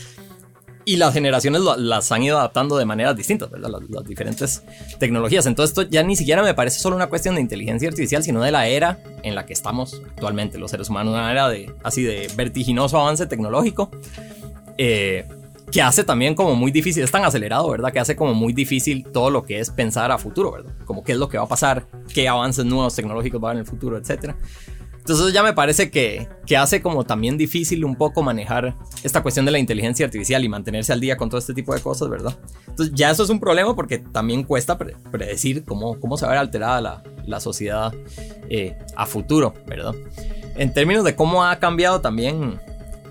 S8: Y las generaciones las han ido adaptando de maneras distintas, ¿verdad? Las, diferentes tecnologías. Entonces esto ya ni siquiera me parece solo una cuestión de inteligencia artificial, sino de la era en la que estamos actualmente los seres humanos, una era de, así de vertiginoso avance tecnológico. Eh, que hace también como muy difícil, es tan acelerado, ¿verdad? Que hace como muy difícil todo lo que es pensar a futuro, ¿verdad? Como qué es lo que va a pasar, qué avances nuevos tecnológicos va a haber en el futuro, etcétera. Entonces ya me parece que, que, hace como también difícil un poco manejar esta cuestión de la inteligencia artificial y mantenerse al día con todo este tipo de cosas, ¿verdad? Entonces ya eso es un problema porque también cuesta predecir cómo, cómo se va a ver alterada la, la sociedad eh, a futuro, ¿verdad? En términos de cómo ha cambiado también,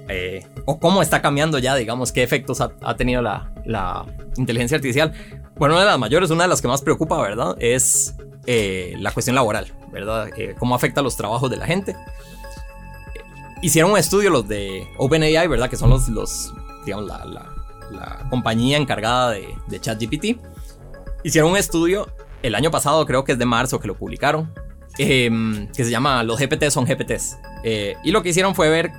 S8: eh, o cómo está cambiando ya, digamos, qué efectos ha, ha tenido la, la, inteligencia artificial. Bueno, una de las mayores, una de las que más preocupa, ¿verdad? Es eh, la cuestión laboral, ¿verdad? Eh, cómo afecta los trabajos de la gente. Hicieron un estudio los de OpenAI, ¿verdad? Que son los, los digamos, la, la, compañía encargada de, de ChatGPT. Hicieron un estudio el año pasado, creo que es de marzo que lo publicaron, em, que se llama Los GPT son GPTs. Eh, y lo que hicieron fue ver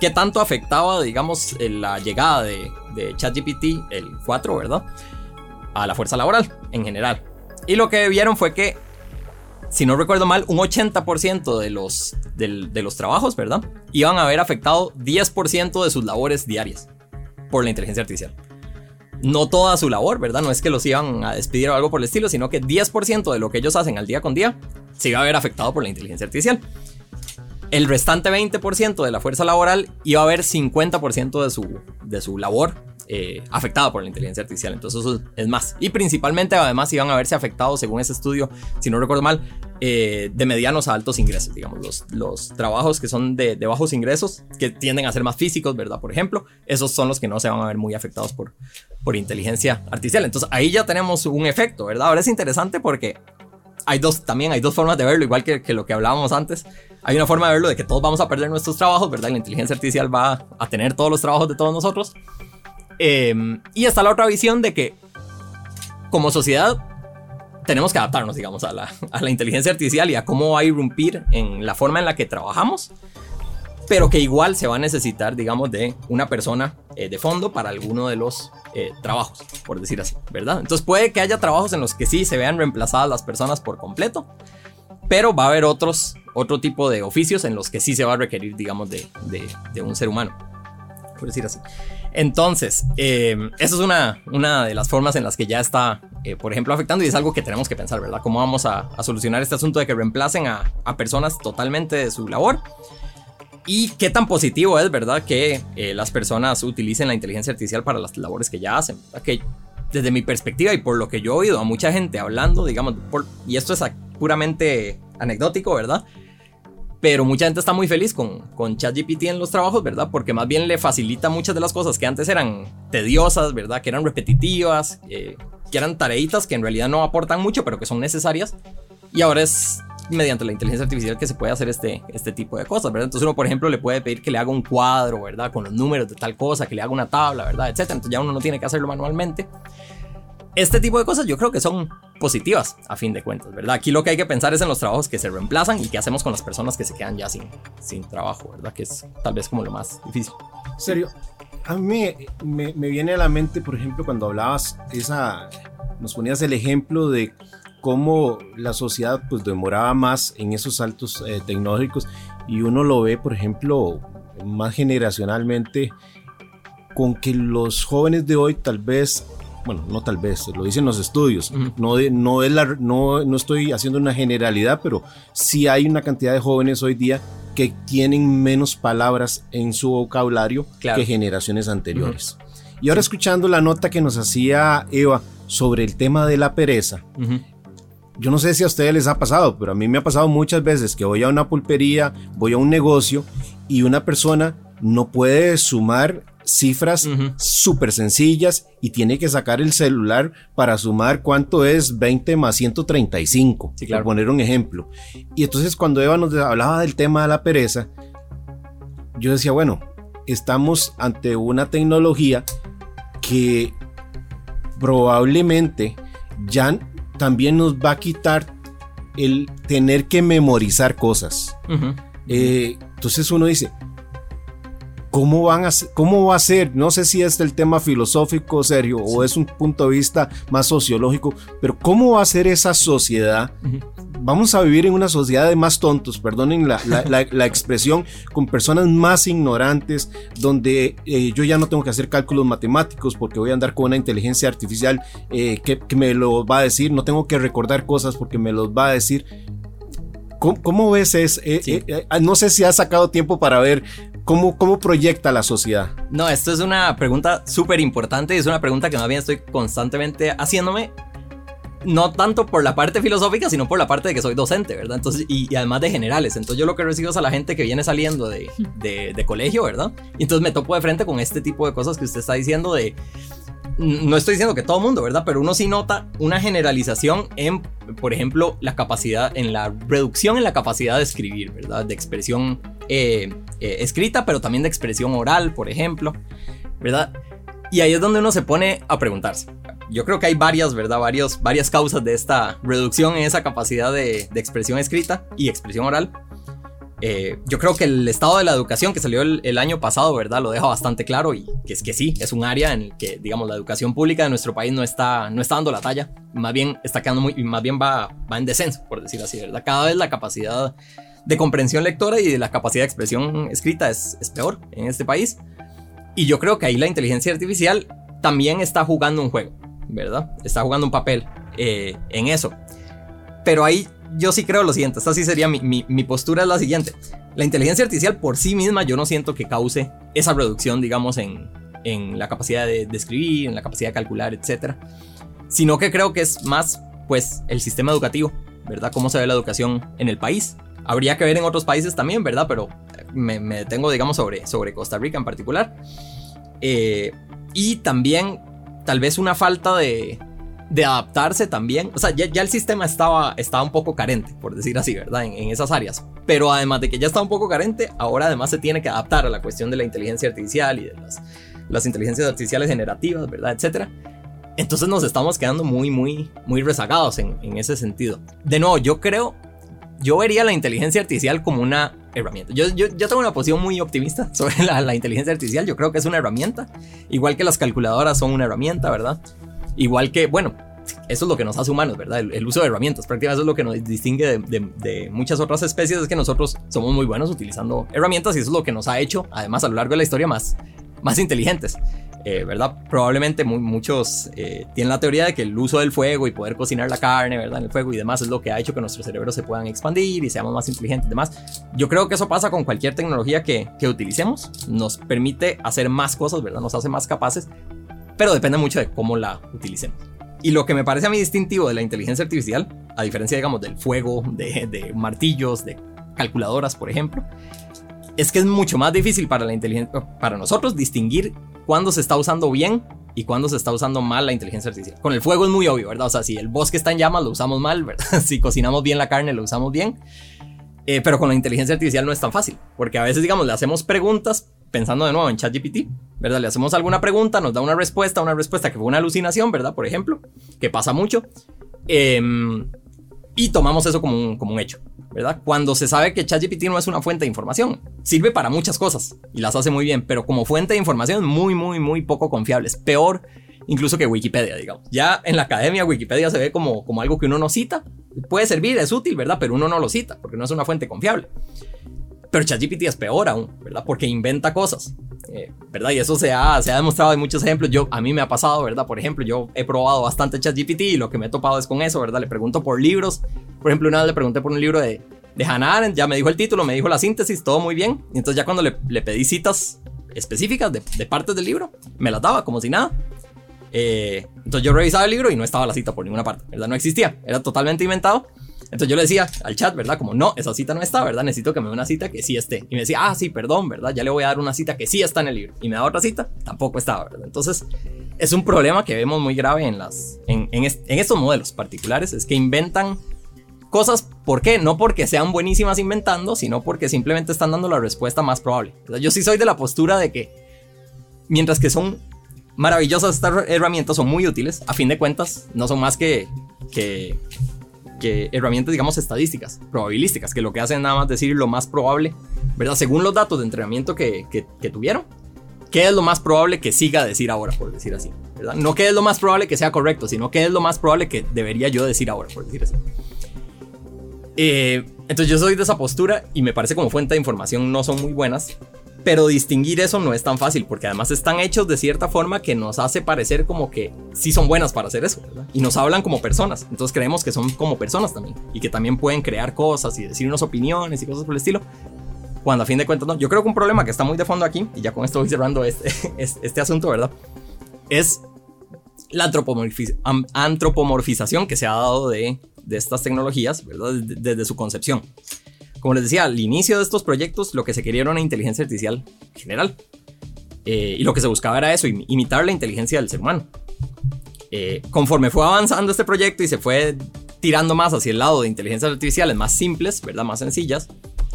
S8: qué tanto afectaba, digamos, la llegada de, de ChatGPT, el 4, ¿verdad? A la fuerza laboral en general. Y lo que vieron fue que si no recuerdo mal, un 80% de los, de, los trabajos, ¿verdad? Iban a haber afectado 10% de sus labores diarias por la inteligencia artificial. No toda su labor, ¿verdad? No es que los iban a despedir o algo por el estilo, sino que 10% de lo que ellos hacen al día con día se iba a ver afectado por la inteligencia artificial. El restante 20% de la fuerza laboral iba a haber 50% de su, de su labor eh, afectada por la inteligencia artificial. Entonces eso es más. Y principalmente además iban a verse afectados, según ese estudio, si no recuerdo mal, eh, de medianos a altos ingresos, digamos, los, los trabajos que son de, bajos ingresos, que tienden a ser más físicos, ¿verdad? Por ejemplo, esos son los que no se van a ver muy afectados por, por inteligencia artificial. Entonces ahí ya tenemos un efecto, ¿verdad? Ahora es interesante porque hay dos, también hay dos formas de verlo, igual que, que, lo que hablábamos antes. Hay una forma de verlo de que todos vamos a perder nuestros trabajos, ¿verdad? La inteligencia artificial va a tener todos los trabajos de todos nosotros. Em, y está la otra visión de que como sociedad tenemos que adaptarnos, digamos, a la, a la, inteligencia artificial y a cómo va a irrumpir en la forma en la que trabajamos, pero que igual se va a necesitar, digamos, de una persona eh, de fondo para alguno de los eh, trabajos, por decir así, ¿verdad? Entonces puede que haya trabajos en los que sí se vean reemplazadas las personas por completo, pero va a haber otros, otro tipo de oficios en los que sí se va a requerir, digamos, de, de, de un ser humano, por decir así. Entonces, eh, eso es una, una de las formas en las que ya está, eh, por ejemplo, afectando y es algo que tenemos que pensar, ¿verdad? ¿Cómo vamos a, solucionar este asunto de que reemplacen a, personas totalmente de su labor? Y qué tan positivo es, ¿verdad? Que eh, las personas utilicen la inteligencia artificial para las labores que ya hacen. Que desde mi perspectiva y por lo que yo he oído a mucha gente hablando, digamos, y esto es puramente anecdótico, ¿verdad? Pero mucha gente está muy feliz con, con ChatGPT en los trabajos, ¿verdad? Porque más bien le facilita muchas de las cosas que antes eran tediosas, ¿verdad? Que eran repetitivas, eh, que eran tareitas que en realidad no aportan mucho, pero que son necesarias. Y ahora es mediante la inteligencia artificial que se puede hacer este, este tipo de cosas, ¿verdad? Entonces uno, por ejemplo, le puede pedir que le haga un cuadro, ¿verdad? Con los números de tal cosa, que le haga una tabla, ¿verdad? Etcétera. Entonces ya uno no tiene que hacerlo manualmente este tipo de cosas yo creo que son positivas a fin de cuentas, ¿verdad? Aquí lo que hay que pensar es en los trabajos que se reemplazan y qué hacemos con las personas que se quedan ya sin, sin trabajo, ¿verdad? Que es tal vez como lo más difícil.
S3: serio, a mí me, me, viene a la mente, por ejemplo, cuando hablabas esa, nos ponías el ejemplo de cómo la sociedad pues demoraba más en esos saltos eh, tecnológicos y uno lo ve, por ejemplo, más generacionalmente con que los jóvenes de hoy tal vez bueno, no tal vez, lo dicen los estudios, no, no, es la, no, no estoy haciendo una generalidad, pero sí hay una cantidad de jóvenes hoy día que tienen menos palabras en su vocabulario que generaciones anteriores. Y ahora escuchando la nota que nos hacía Eva sobre el tema de la pereza, yo no sé si a ustedes les ha pasado, pero a mí me ha pasado muchas veces que voy a una pulpería, voy a un negocio y una persona no puede sumar cifras súper sencillas y tiene que sacar el celular para sumar cuánto es 20 más 135, sí, claro. por poner un ejemplo. Y entonces cuando Eva nos hablaba del tema de la pereza, yo decía, bueno, estamos ante una tecnología que probablemente ya también nos va a quitar el tener que memorizar cosas. Eh, entonces uno dice, ¿Cómo, van a, ¿Cómo va a ser? No sé si es el tema filosófico, Sergio, o es un punto de vista más sociológico, pero ¿cómo va a ser esa sociedad? Vamos a vivir en una sociedad de más tontos, perdonen la, la, expresión, con personas más ignorantes, donde eh, yo ya no tengo que hacer cálculos matemáticos porque voy a andar con una inteligencia artificial eh, que, que, me lo va a decir, no tengo que recordar cosas porque me los va a decir. ¿Cómo, ves? Es, eh, no sé si has sacado tiempo para ver ¿Cómo, ¿Cómo proyecta la sociedad?
S8: No, esto es una pregunta súper importante y es una pregunta que más bien estoy constantemente haciéndome. No tanto por la parte filosófica, sino por la parte de que soy docente, ¿verdad? Entonces, y, además de generales. Entonces, yo lo que recibo es a la gente que viene saliendo de, de, de colegio, ¿verdad? Y entonces me topo de frente con este tipo de cosas que usted está diciendo de no estoy diciendo que todo mundo, ¿verdad? Pero uno sí nota una generalización en, por ejemplo, la capacidad, en la reducción en la capacidad de escribir, ¿verdad? De expresión eh, eh, escrita, pero también de expresión oral, por ejemplo, ¿verdad? Y ahí es donde uno se pone a preguntarse. Yo creo que hay varias, ¿verdad? Varios, varias causas de esta reducción en esa capacidad de expresión escrita y expresión oral. Eh, yo creo que el estado de la educación que salió el, año pasado, ¿verdad? Lo deja bastante claro y que es que sí, es un área en el que, digamos, la educación pública de nuestro país no está, no está dando la talla, más bien está quedando muy, más bien va, va en descenso, por decir así, ¿verdad? Cada vez la capacidad de comprensión lectora y de la capacidad de expresión escrita es, es peor en este país. Y yo creo que ahí la inteligencia artificial también está jugando un juego, ¿verdad? Está jugando un papel eh, en eso. Pero ahí yo sí creo lo siguiente, esta sí sería mi, postura es la siguiente. La inteligencia artificial por sí misma yo no siento que cause esa reducción, digamos, en, la capacidad de, escribir, en la capacidad de calcular, etc. Sino que creo que es más, pues, el sistema educativo, ¿verdad? Cómo se ve la educación en el país. Habría que ver en otros países también, ¿verdad? Pero me, detengo, digamos, sobre, sobre Costa Rica en particular. Eh, y también tal vez una falta de, de adaptarse también. O sea, ya, el sistema estaba, estaba un poco carente, por decir así, ¿verdad? En, esas áreas. Pero además de que ya está un poco carente, ahora además se tiene que adaptar a la cuestión de la inteligencia artificial y de las, las inteligencias artificiales generativas, ¿verdad? Etcétera. Entonces nos estamos quedando muy, muy, muy rezagados en, en ese sentido. De nuevo, yo creo, yo vería la inteligencia artificial como una herramienta. Yo, yo, yo, tengo una posición muy optimista sobre la, la, inteligencia artificial. Yo creo que es una herramienta, igual que las calculadoras son una herramienta, ¿verdad? Igual que, bueno, eso es lo que nos hace humanos, ¿verdad? El, uso de herramientas. Prácticamente eso es lo que nos distingue de, muchas otras especies, es que nosotros somos muy buenos utilizando herramientas y eso es lo que nos ha hecho, además, a lo largo de la historia más, más inteligentes. Eh, ¿Verdad? Probablemente muchos eh, tienen la teoría de que el uso del fuego y poder cocinar la carne, ¿verdad? En el fuego y demás es lo que ha hecho que nuestros cerebros se puedan expandir y seamos más inteligentes y demás. Yo creo que eso pasa con cualquier tecnología que, que utilicemos. Nos permite hacer más cosas, ¿verdad? Nos hace más capaces, pero depende mucho de cómo la utilicemos. Y lo que me parece a mí distintivo de la inteligencia artificial, a diferencia, digamos, del fuego, de, martillos, de calculadoras, por ejemplo, es que es mucho más difícil para, nosotros distinguir cuándo se está usando bien y cuándo se está usando mal la inteligencia artificial. Con el fuego es muy obvio, ¿verdad? O sea, si el bosque está en llamas, lo usamos mal. Si cocinamos bien la carne, lo usamos bien. Eh, pero con la inteligencia artificial no es tan fácil, porque a veces, digamos, le hacemos preguntas pensando de nuevo en ChatGPT, ¿verdad? Le hacemos alguna pregunta, nos da una respuesta, una respuesta que fue una alucinación, ¿verdad? Por ejemplo, que pasa mucho. Em, y tomamos eso como un, hecho, ¿verdad? Cuando se sabe que ChatGPT no es una fuente de información, sirve para muchas cosas y las hace muy bien, pero como fuente de información muy, muy, muy poco confiable. Es peor incluso que Wikipedia, digamos. Ya en la academia Wikipedia se ve como, como algo que uno no cita. Puede servir, es útil, ¿verdad? Pero uno no lo cita porque no es una fuente confiable. Pero ChatGPT es peor aún, ¿verdad? Porque inventa cosas, eh, ¿verdad? Y eso se ha, se ha demostrado en muchos ejemplos. Yo, a mí me ha pasado, ¿verdad? Por ejemplo, yo he probado bastante ChatGPT y lo que me he topado es con eso, ¿verdad? Le pregunto por libros. Por ejemplo, una vez le pregunté por un libro de, de Hannah Arendt, ya me dijo el título, me dijo la síntesis, todo muy bien. Y entonces ya cuando le, pedí citas específicas de, de, partes del libro, me las daba como si nada. Eh, entonces yo revisaba el libro y no estaba la cita por ninguna parte, ¿verdad? No existía, era totalmente inventado. Entonces yo le decía al chat, ¿verdad? Como no, esa cita no está, ¿verdad? Necesito que me dé una cita que sí esté. Y me decía, ah, sí, perdón, ¿verdad? Ya le voy a dar una cita que sí está en el libro. Y me da otra cita, tampoco estaba, ¿verdad? Entonces es un problema que vemos muy grave en, las, en, en, estos modelos particulares, es que inventan cosas, ¿por qué? No porque sean buenísimas inventando, sino porque simplemente están dando la respuesta más probable. Yo sí soy de la postura de que, mientras que son maravillosas estas herramientas, son muy útiles, a fin de cuentas, no son más que, que que herramientas, digamos, estadísticas, probabilísticas, que lo que hacen es nada más decir lo más probable, ¿verdad? Según los datos de entrenamiento que, que, tuvieron, qué es lo más probable que siga a decir ahora, por decir así, ¿verdad? No qué es lo más probable que sea correcto, sino qué es lo más probable que debería yo decir ahora, por decir así. Eh, entonces yo soy de esa postura y me parece como fuente de información no son muy buenas, pero distinguir eso no es tan fácil, porque además están hechos de cierta forma que nos hace parecer como que sí son buenas para hacer eso, ¿verdad? Y nos hablan como personas, entonces creemos que son como personas también, y que también pueden crear cosas y decirnos opiniones y cosas por el estilo, cuando a fin de cuentas no. Yo creo que un problema que está muy de fondo aquí, y ya con esto voy cerrando este, este asunto, ¿verdad? Es la antropomorfización que se ha dado de, de estas tecnologías, ¿verdad? desde su concepción. Como les decía, al inicio de estos proyectos lo que se quería era una inteligencia artificial general. Eh, y lo que se buscaba era eso, imitar la inteligencia del ser humano. Eh, conforme fue avanzando este proyecto y se fue tirando más hacia el lado de inteligencias artificiales más simples, ¿verdad? Más sencillas,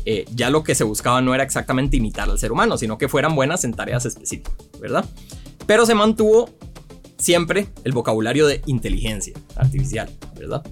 S8: eh, ya lo que se buscaba no era exactamente imitar al ser humano, sino que fueran buenas en tareas específicas, ¿verdad? Pero se mantuvo siempre el vocabulario de inteligencia artificial, ¿verdad?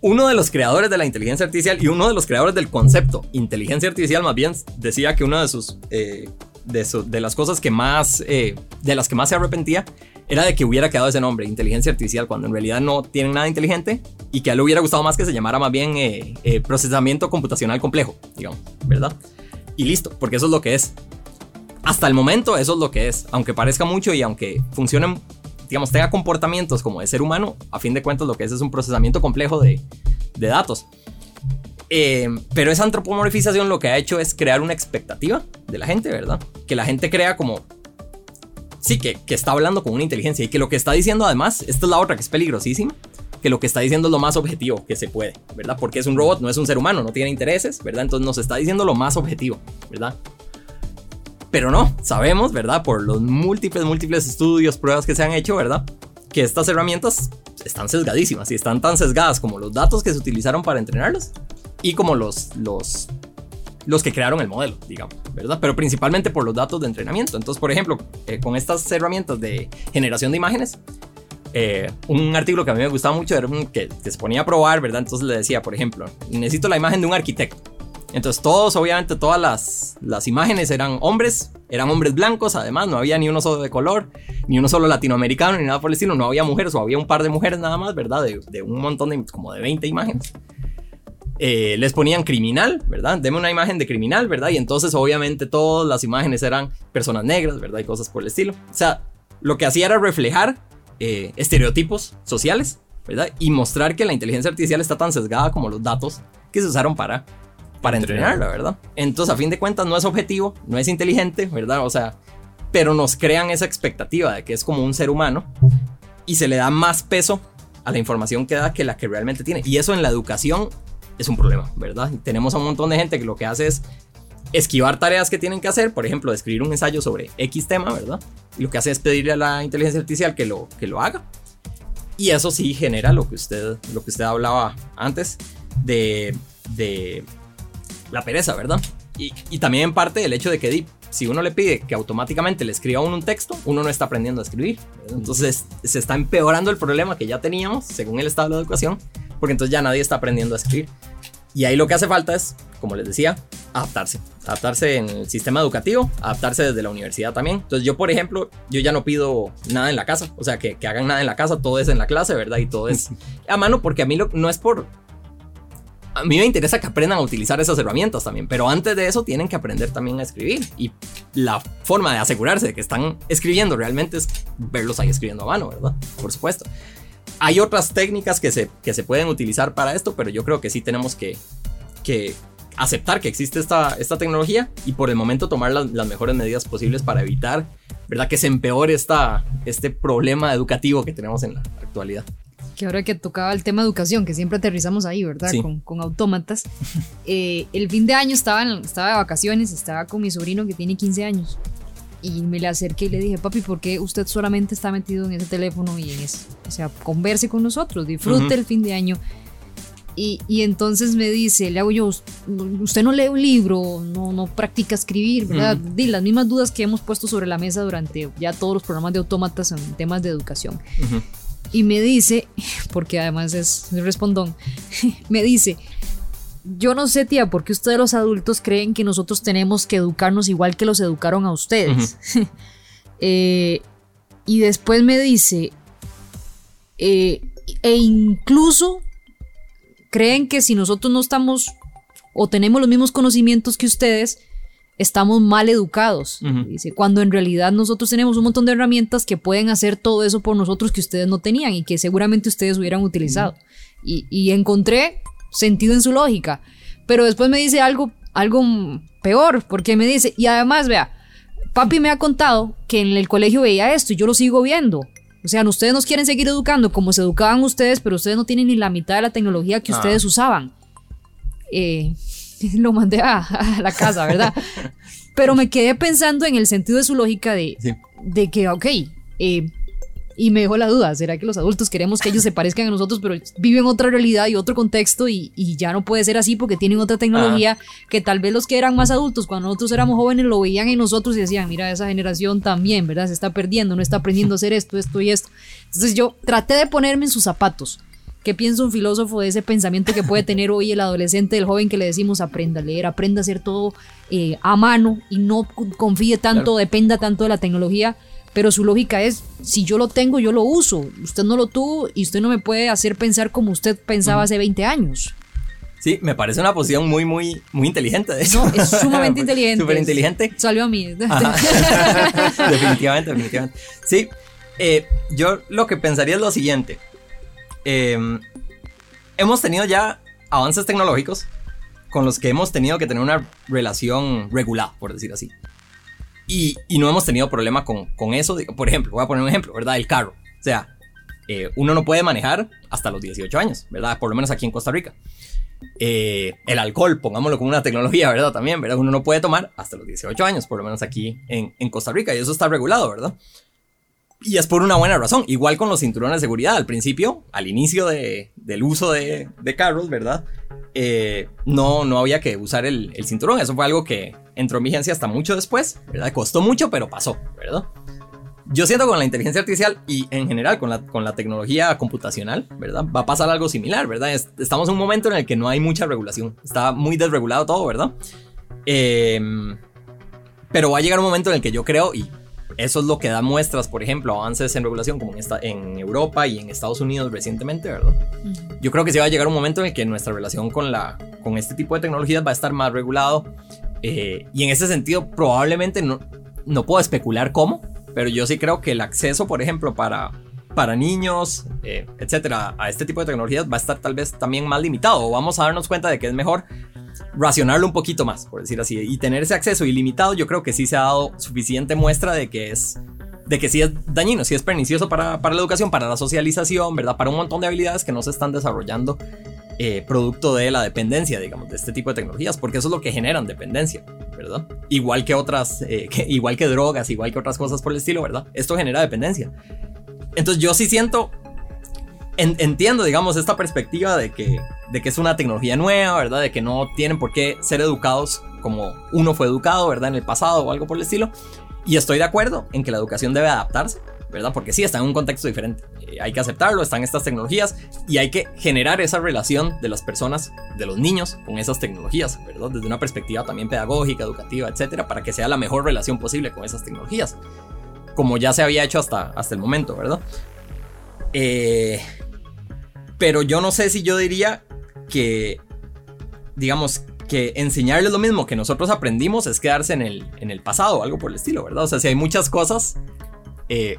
S8: Uno de los creadores de la inteligencia artificial y uno de los creadores del concepto inteligencia artificial más bien decía que una de sus eh, de, las cosas que más eh, de las que más se arrepentía era de que hubiera quedado ese nombre inteligencia artificial cuando en realidad no tienen nada inteligente y que a él le hubiera gustado más que se llamara más bien eh, procesamiento computacional complejo digamos verdad y listo porque eso es lo que es. Hasta el momento eso es lo que es aunque parezca mucho y aunque funcionen digamos, tenga comportamientos como de ser humano, a fin de cuentas lo que es es un procesamiento complejo de, de datos. Eh, pero esa antropomorfización lo que ha hecho es crear una expectativa de la gente, ¿verdad? Que la gente crea como... Sí, que, que está hablando con una inteligencia y que lo que está diciendo además, esta es la otra que es peligrosísima, que lo que está diciendo es lo más objetivo que se puede, ¿verdad? Porque es un robot, no es un ser humano, no tiene intereses, ¿verdad? Entonces nos está diciendo lo más objetivo, ¿verdad? Pero no, sabemos, ¿verdad? Por los múltiples, múltiples estudios, pruebas que se han hecho, ¿verdad? Que estas herramientas están sesgadísimas y están tan sesgadas como los datos que se utilizaron para entrenarlos y como los, los, los que crearon el modelo, digamos, ¿verdad? Pero principalmente por los datos de entrenamiento. Entonces, por ejemplo, eh, con estas herramientas de generación de imágenes, eh, un artículo que a mí me gustaba mucho era un que, que, se ponía a probar, ¿verdad? Entonces le decía, por ejemplo, necesito la imagen de un arquitecto. Entonces todos, obviamente, todas las, las imágenes eran hombres, eran hombres blancos, además, no había ni uno solo de color, ni uno solo latinoamericano, ni nada por el estilo, no había mujeres, o había un par de mujeres nada más, ¿verdad? De, un montón de, como de 20 imágenes. Eh, les ponían criminal, ¿verdad? Deme una imagen de criminal, ¿verdad? Y entonces obviamente todas las imágenes eran personas negras, ¿verdad? Y cosas por el estilo. O sea, lo que hacía era reflejar eh, estereotipos sociales, ¿verdad? Y mostrar que la inteligencia artificial está tan sesgada como los datos que se usaron para para entrenarla, ¿verdad? Entonces, a fin de cuentas, no es objetivo, no es inteligente, ¿verdad? O sea, pero nos crean esa expectativa de que es como un ser humano y se le da más peso a la información que da que la que realmente tiene. Y eso en la educación es un problema, ¿verdad? tenemos a un montón de gente que lo que hace es esquivar tareas que tienen que hacer, por ejemplo, escribir un ensayo sobre X tema, ¿verdad? Y lo que hace es pedirle a la inteligencia artificial que lo, que lo haga. Y eso sí genera lo que usted, lo que usted hablaba antes de, de la pereza, ¿verdad? Y, también en parte el hecho de que si uno le pide que automáticamente le escriba uno un texto, uno no está aprendiendo a escribir. Entonces se está empeorando el problema que ya teníamos según el estado de la educación, porque entonces ya nadie está aprendiendo a escribir. Y ahí lo que hace falta es, como les decía, adaptarse. Adaptarse en el sistema educativo, adaptarse desde la universidad también. Entonces yo, por ejemplo, yo ya no pido nada en la casa. O sea, que, que hagan nada en la casa, todo es en la clase, ¿verdad? Y todo es a mano, porque a mí no es por a mí me interesa que aprendan a utilizar esas herramientas también, pero antes de eso tienen que aprender también a escribir. Y la forma de asegurarse de que están escribiendo realmente es verlos ahí escribiendo a mano, ¿verdad? Por supuesto. Hay otras técnicas que se, que se pueden utilizar para esto, pero yo creo que sí tenemos que, que aceptar que existe esta, esta tecnología y por el momento tomar las, mejores medidas posibles para evitar, ¿verdad? Que se empeore esta, este problema educativo que tenemos en la actualidad
S2: que ahora que tocaba el tema educación, que siempre aterrizamos ahí, ¿verdad? Con, con, autómatas. Eh, el fin de año estaba, estaba de vacaciones, estaba con mi sobrino que tiene 15 años. Y me le acerqué y le dije, papi, ¿por qué usted solamente está metido en ese teléfono y en eso? O sea, converse con nosotros, disfrute el fin de año. Y, y, entonces me dice, le hago yo, usted no lee un libro, no, no practica escribir, ¿verdad? Di las mismas dudas que hemos puesto sobre la mesa durante ya todos los programas de autómatas en temas de educación. Y me dice, porque además es respondón, me dice, yo no sé, tía, por qué ustedes los adultos creen que nosotros tenemos que educarnos igual que los educaron a ustedes. Eh, y después me dice, eh, e incluso creen que si nosotros no estamos o tenemos los mismos conocimientos que ustedes, estamos mal educados. Dice, cuando en realidad nosotros tenemos un montón de herramientas que pueden hacer todo eso por nosotros que ustedes no tenían y que seguramente ustedes hubieran utilizado. y, encontré sentido en su lógica. Pero después me dice algo, algo peor, porque me dice, y además, vea, papi me ha contado que en el colegio veía esto y yo lo sigo viendo. O sea, ustedes nos quieren seguir educando como se educaban ustedes, pero ustedes no tienen ni la mitad de la tecnología que ah. ustedes usaban. Eh, lo mandé a, la casa, ¿verdad? Pero me quedé pensando en el sentido de su lógica de, de que, ok, eh, y me dejó la duda, ¿será que los adultos queremos que ellos se parezcan a nosotros, pero viven otra realidad y otro contexto y, ya no puede ser así porque tienen otra tecnología que tal vez los que eran más adultos cuando nosotros éramos jóvenes lo veían en nosotros y decían, mira, esa generación también, ¿verdad? Se está perdiendo, no está aprendiendo a hacer esto, esto y esto. Entonces yo traté de ponerme en sus zapatos ¿Qué piensa un filósofo de ese pensamiento que puede tener hoy el adolescente, el joven que le decimos aprenda a leer, aprenda a hacer todo eh, a mano y no confíe tanto, dependa tanto de la tecnología? Pero su lógica es, si yo lo tengo, yo lo uso. Usted no lo tuvo y usted no me puede hacer pensar como usted pensaba hace 20 años.
S8: Sí, me parece una posición muy, muy, muy inteligente. De.
S2: No, es sumamente inteligente.
S8: Súper inteligente.
S2: Salió a mí.
S8: definitivamente, definitivamente. Sí, eh, yo lo que pensaría es lo siguiente. Em, hemos tenido ya avances tecnológicos con los que hemos tenido que tener una relación regular, por decir así. Y, no hemos tenido problema con, con, eso. Por ejemplo, voy a poner un ejemplo, ¿verdad? El carro. O sea, eh, uno no puede manejar hasta los 18 años, ¿verdad? Por lo menos aquí en Costa Rica. Eh, el alcohol, pongámoslo como una tecnología, ¿verdad? También, ¿verdad? Uno no puede tomar hasta los 18 años, por lo menos aquí en, en Costa Rica, y eso está regulado, ¿verdad? Y es por una buena razón. Igual con los cinturones de seguridad. Al principio, al inicio de, del uso de, de, carros, ¿verdad? Eh, no, no había que usar el, el, cinturón. Eso fue algo que entró en vigencia hasta mucho después, ¿verdad? Costó mucho, pero pasó, ¿verdad? Yo siento con la inteligencia artificial y en general con la, con la tecnología computacional, ¿verdad? Va a pasar algo similar, ¿verdad? estamos en un momento en el que no hay mucha regulación. Está muy desregulado todo, ¿verdad? Eh, pero va a llegar un momento en el que yo creo, y eso es lo que da muestras, por ejemplo, avances en regulación como en, esta, en Europa y en Estados Unidos recientemente, ¿verdad? Yo creo que sí va a llegar un momento en el que nuestra relación con, la, con este tipo de tecnologías va a estar más regulado eh, y en ese sentido probablemente no, no puedo especular cómo, pero yo sí creo que el acceso, por ejemplo, para, para niños, eh, etcétera, a este tipo de tecnologías va a estar tal vez también más limitado. O vamos a darnos cuenta de que es mejor racionarlo un poquito más, por decir así, y tener ese acceso ilimitado, yo creo que sí se ha dado suficiente muestra de que es de que sí es dañino, sí es pernicioso para, para la educación, para la socialización, ¿verdad? Para un montón de habilidades que no se están desarrollando eh, producto de la dependencia, digamos, de este tipo de tecnologías, porque eso es lo que generan dependencia, ¿verdad? Igual que otras, eh, igual que drogas, igual que otras cosas por el estilo, ¿verdad? Esto genera dependencia. Entonces yo sí siento entiendo, digamos, esta perspectiva de que, de que es una tecnología nueva, ¿verdad? De que no tienen por qué ser educados como uno fue educado, ¿verdad? En el pasado o algo por el estilo. Y estoy de acuerdo en que la educación debe adaptarse, ¿verdad? Porque sí, está en un contexto diferente. Eh, hay que aceptarlo, están estas tecnologías y hay que generar esa relación de las personas, de los niños, con esas tecnologías, ¿verdad? Desde una perspectiva también pedagógica, educativa, etcétera, para que sea la mejor relación posible con esas tecnologías. Como ya se había hecho hasta, hasta el momento, ¿verdad? Eh, pero yo no sé si yo diría que, digamos, que enseñarles lo mismo que nosotros aprendimos es quedarse en el, en el pasado algo por el estilo, ¿verdad? O sea, si hay muchas cosas eh,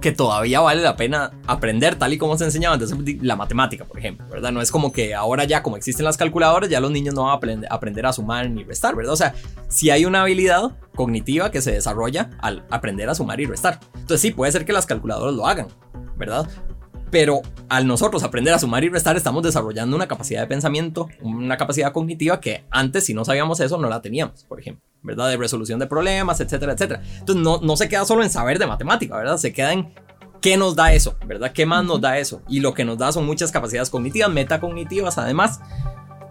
S8: que todavía vale la pena aprender, tal y como se enseñaba antes, la matemática, por ejemplo, ¿verdad? No es como que ahora ya, como existen las calculadoras, ya los niños no van a aprender a sumar ni restar, ¿verdad? O sea, si hay una habilidad cognitiva que se desarrolla al aprender a sumar y restar. Entonces sí, puede ser que las calculadoras lo hagan, ¿verdad? Pero al nosotros aprender a sumar y restar, estamos desarrollando una capacidad de pensamiento, una capacidad cognitiva que antes, si no sabíamos eso, no la teníamos, por ejemplo, ¿verdad? De resolución de problemas, etcétera, etcétera. Entonces, no, no se queda solo en saber de matemática, ¿verdad? Se queda en qué nos da eso, ¿verdad? ¿Qué más nos da eso? Y lo que nos da son muchas capacidades cognitivas, metacognitivas, además,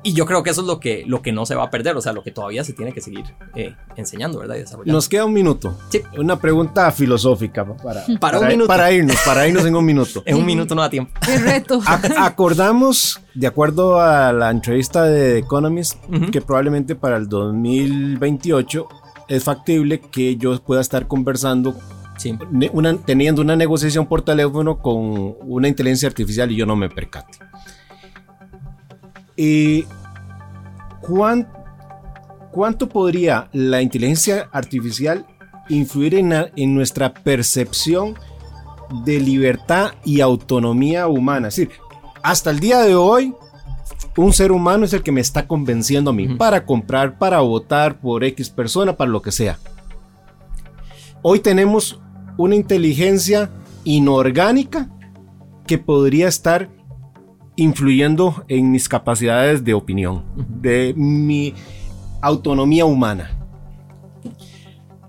S8: Y yo creo que eso es lo que, lo que no se va a perder, o sea, lo que todavía se tiene que seguir eh, enseñando, ¿verdad?
S3: Nos queda un minuto.
S8: Sí.
S3: Una pregunta filosófica para,
S8: para, un minuto.
S3: para irnos, para irnos en un minuto.
S8: en un minuto no da tiempo.
S2: Qué reto.
S3: acordamos, de acuerdo a la entrevista de The Economist, que probablemente para el 2028 es factible que yo pueda estar conversando una, teniendo una negociación por teléfono con una inteligencia artificial y yo no me percate. ¿Y ¿Cuánto podría la inteligencia artificial influir en, en nuestra percepción de libertad y autonomía humana? Es decir, hasta el día de hoy, un ser humano es el que me está convenciendo a mí para comprar, para votar por X persona, para lo que sea. Hoy tenemos una inteligencia inorgánica que podría estar influyendo en mis capacidades de opinión, de mi autonomía humana?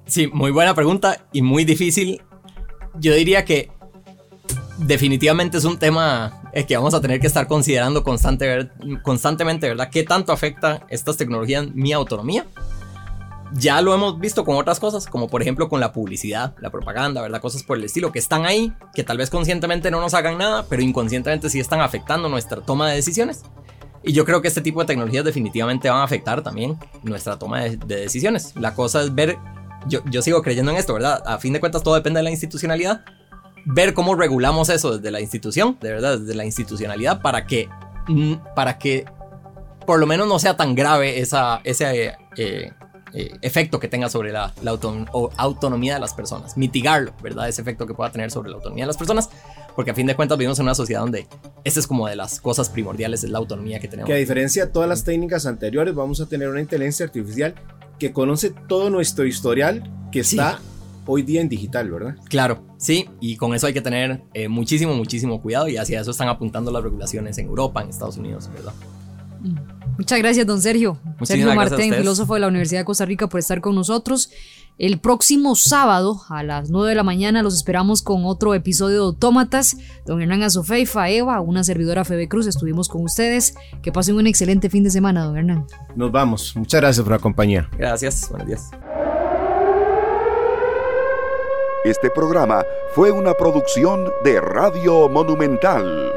S8: Sí, muy buena pregunta y muy difícil. Yo diría que definitivamente es un tema eh, que vamos a tener que estar considerando constante, constantemente, ¿verdad? ¿Qué tanto afecta estas tecnologías mi autonomía? Ya lo hemos visto con otras cosas, como por ejemplo con la publicidad, la propaganda, ¿verdad? Cosas por el estilo que están ahí, que tal vez conscientemente no nos hagan nada, pero inconscientemente sí están afectando nuestra toma de decisiones. Y yo creo que este tipo de tecnologías definitivamente van a afectar también nuestra toma de, decisiones. La cosa es ver, yo, yo sigo creyendo en esto, ¿verdad? A fin de cuentas todo depende de la institucionalidad. Ver cómo regulamos eso desde la institución, de verdad, desde la institucionalidad, para que, mm, para que por lo menos no sea tan grave esa. Eh, eh, efecto que tenga sobre la, autonomía de las personas, mitigarlo, ¿verdad? Ese efecto que pueda tener sobre la autonomía de las personas, porque a fin de cuentas vivimos en una sociedad donde esa es como de las cosas primordiales, es la autonomía que tenemos.
S3: Que a diferencia de todas las técnicas anteriores, vamos a tener una inteligencia artificial que conoce todo nuestro historial que está hoy día en digital, ¿verdad?
S8: Claro, sí, y con eso hay que tener eh, muchísimo, muchísimo cuidado y hacia eso están apuntando las regulaciones en Europa, en Estados Unidos, ¿verdad?
S2: Muchas gracias, don Sergio. Sergio Martín, filósofo de la Universidad de Costa Rica, por estar con nosotros. El próximo sábado a las 9 de la mañana los esperamos con otro episodio de Autómatas. Don Hernán Azofeifa, Eva, una servidora Febe Cruz, estuvimos con ustedes. Que pasen un excelente fin de semana, don Hernán.
S3: Nos vamos. Muchas gracias por la compañía.
S8: Gracias. Buenos días.
S1: Este programa fue una producción de Radio Monumental.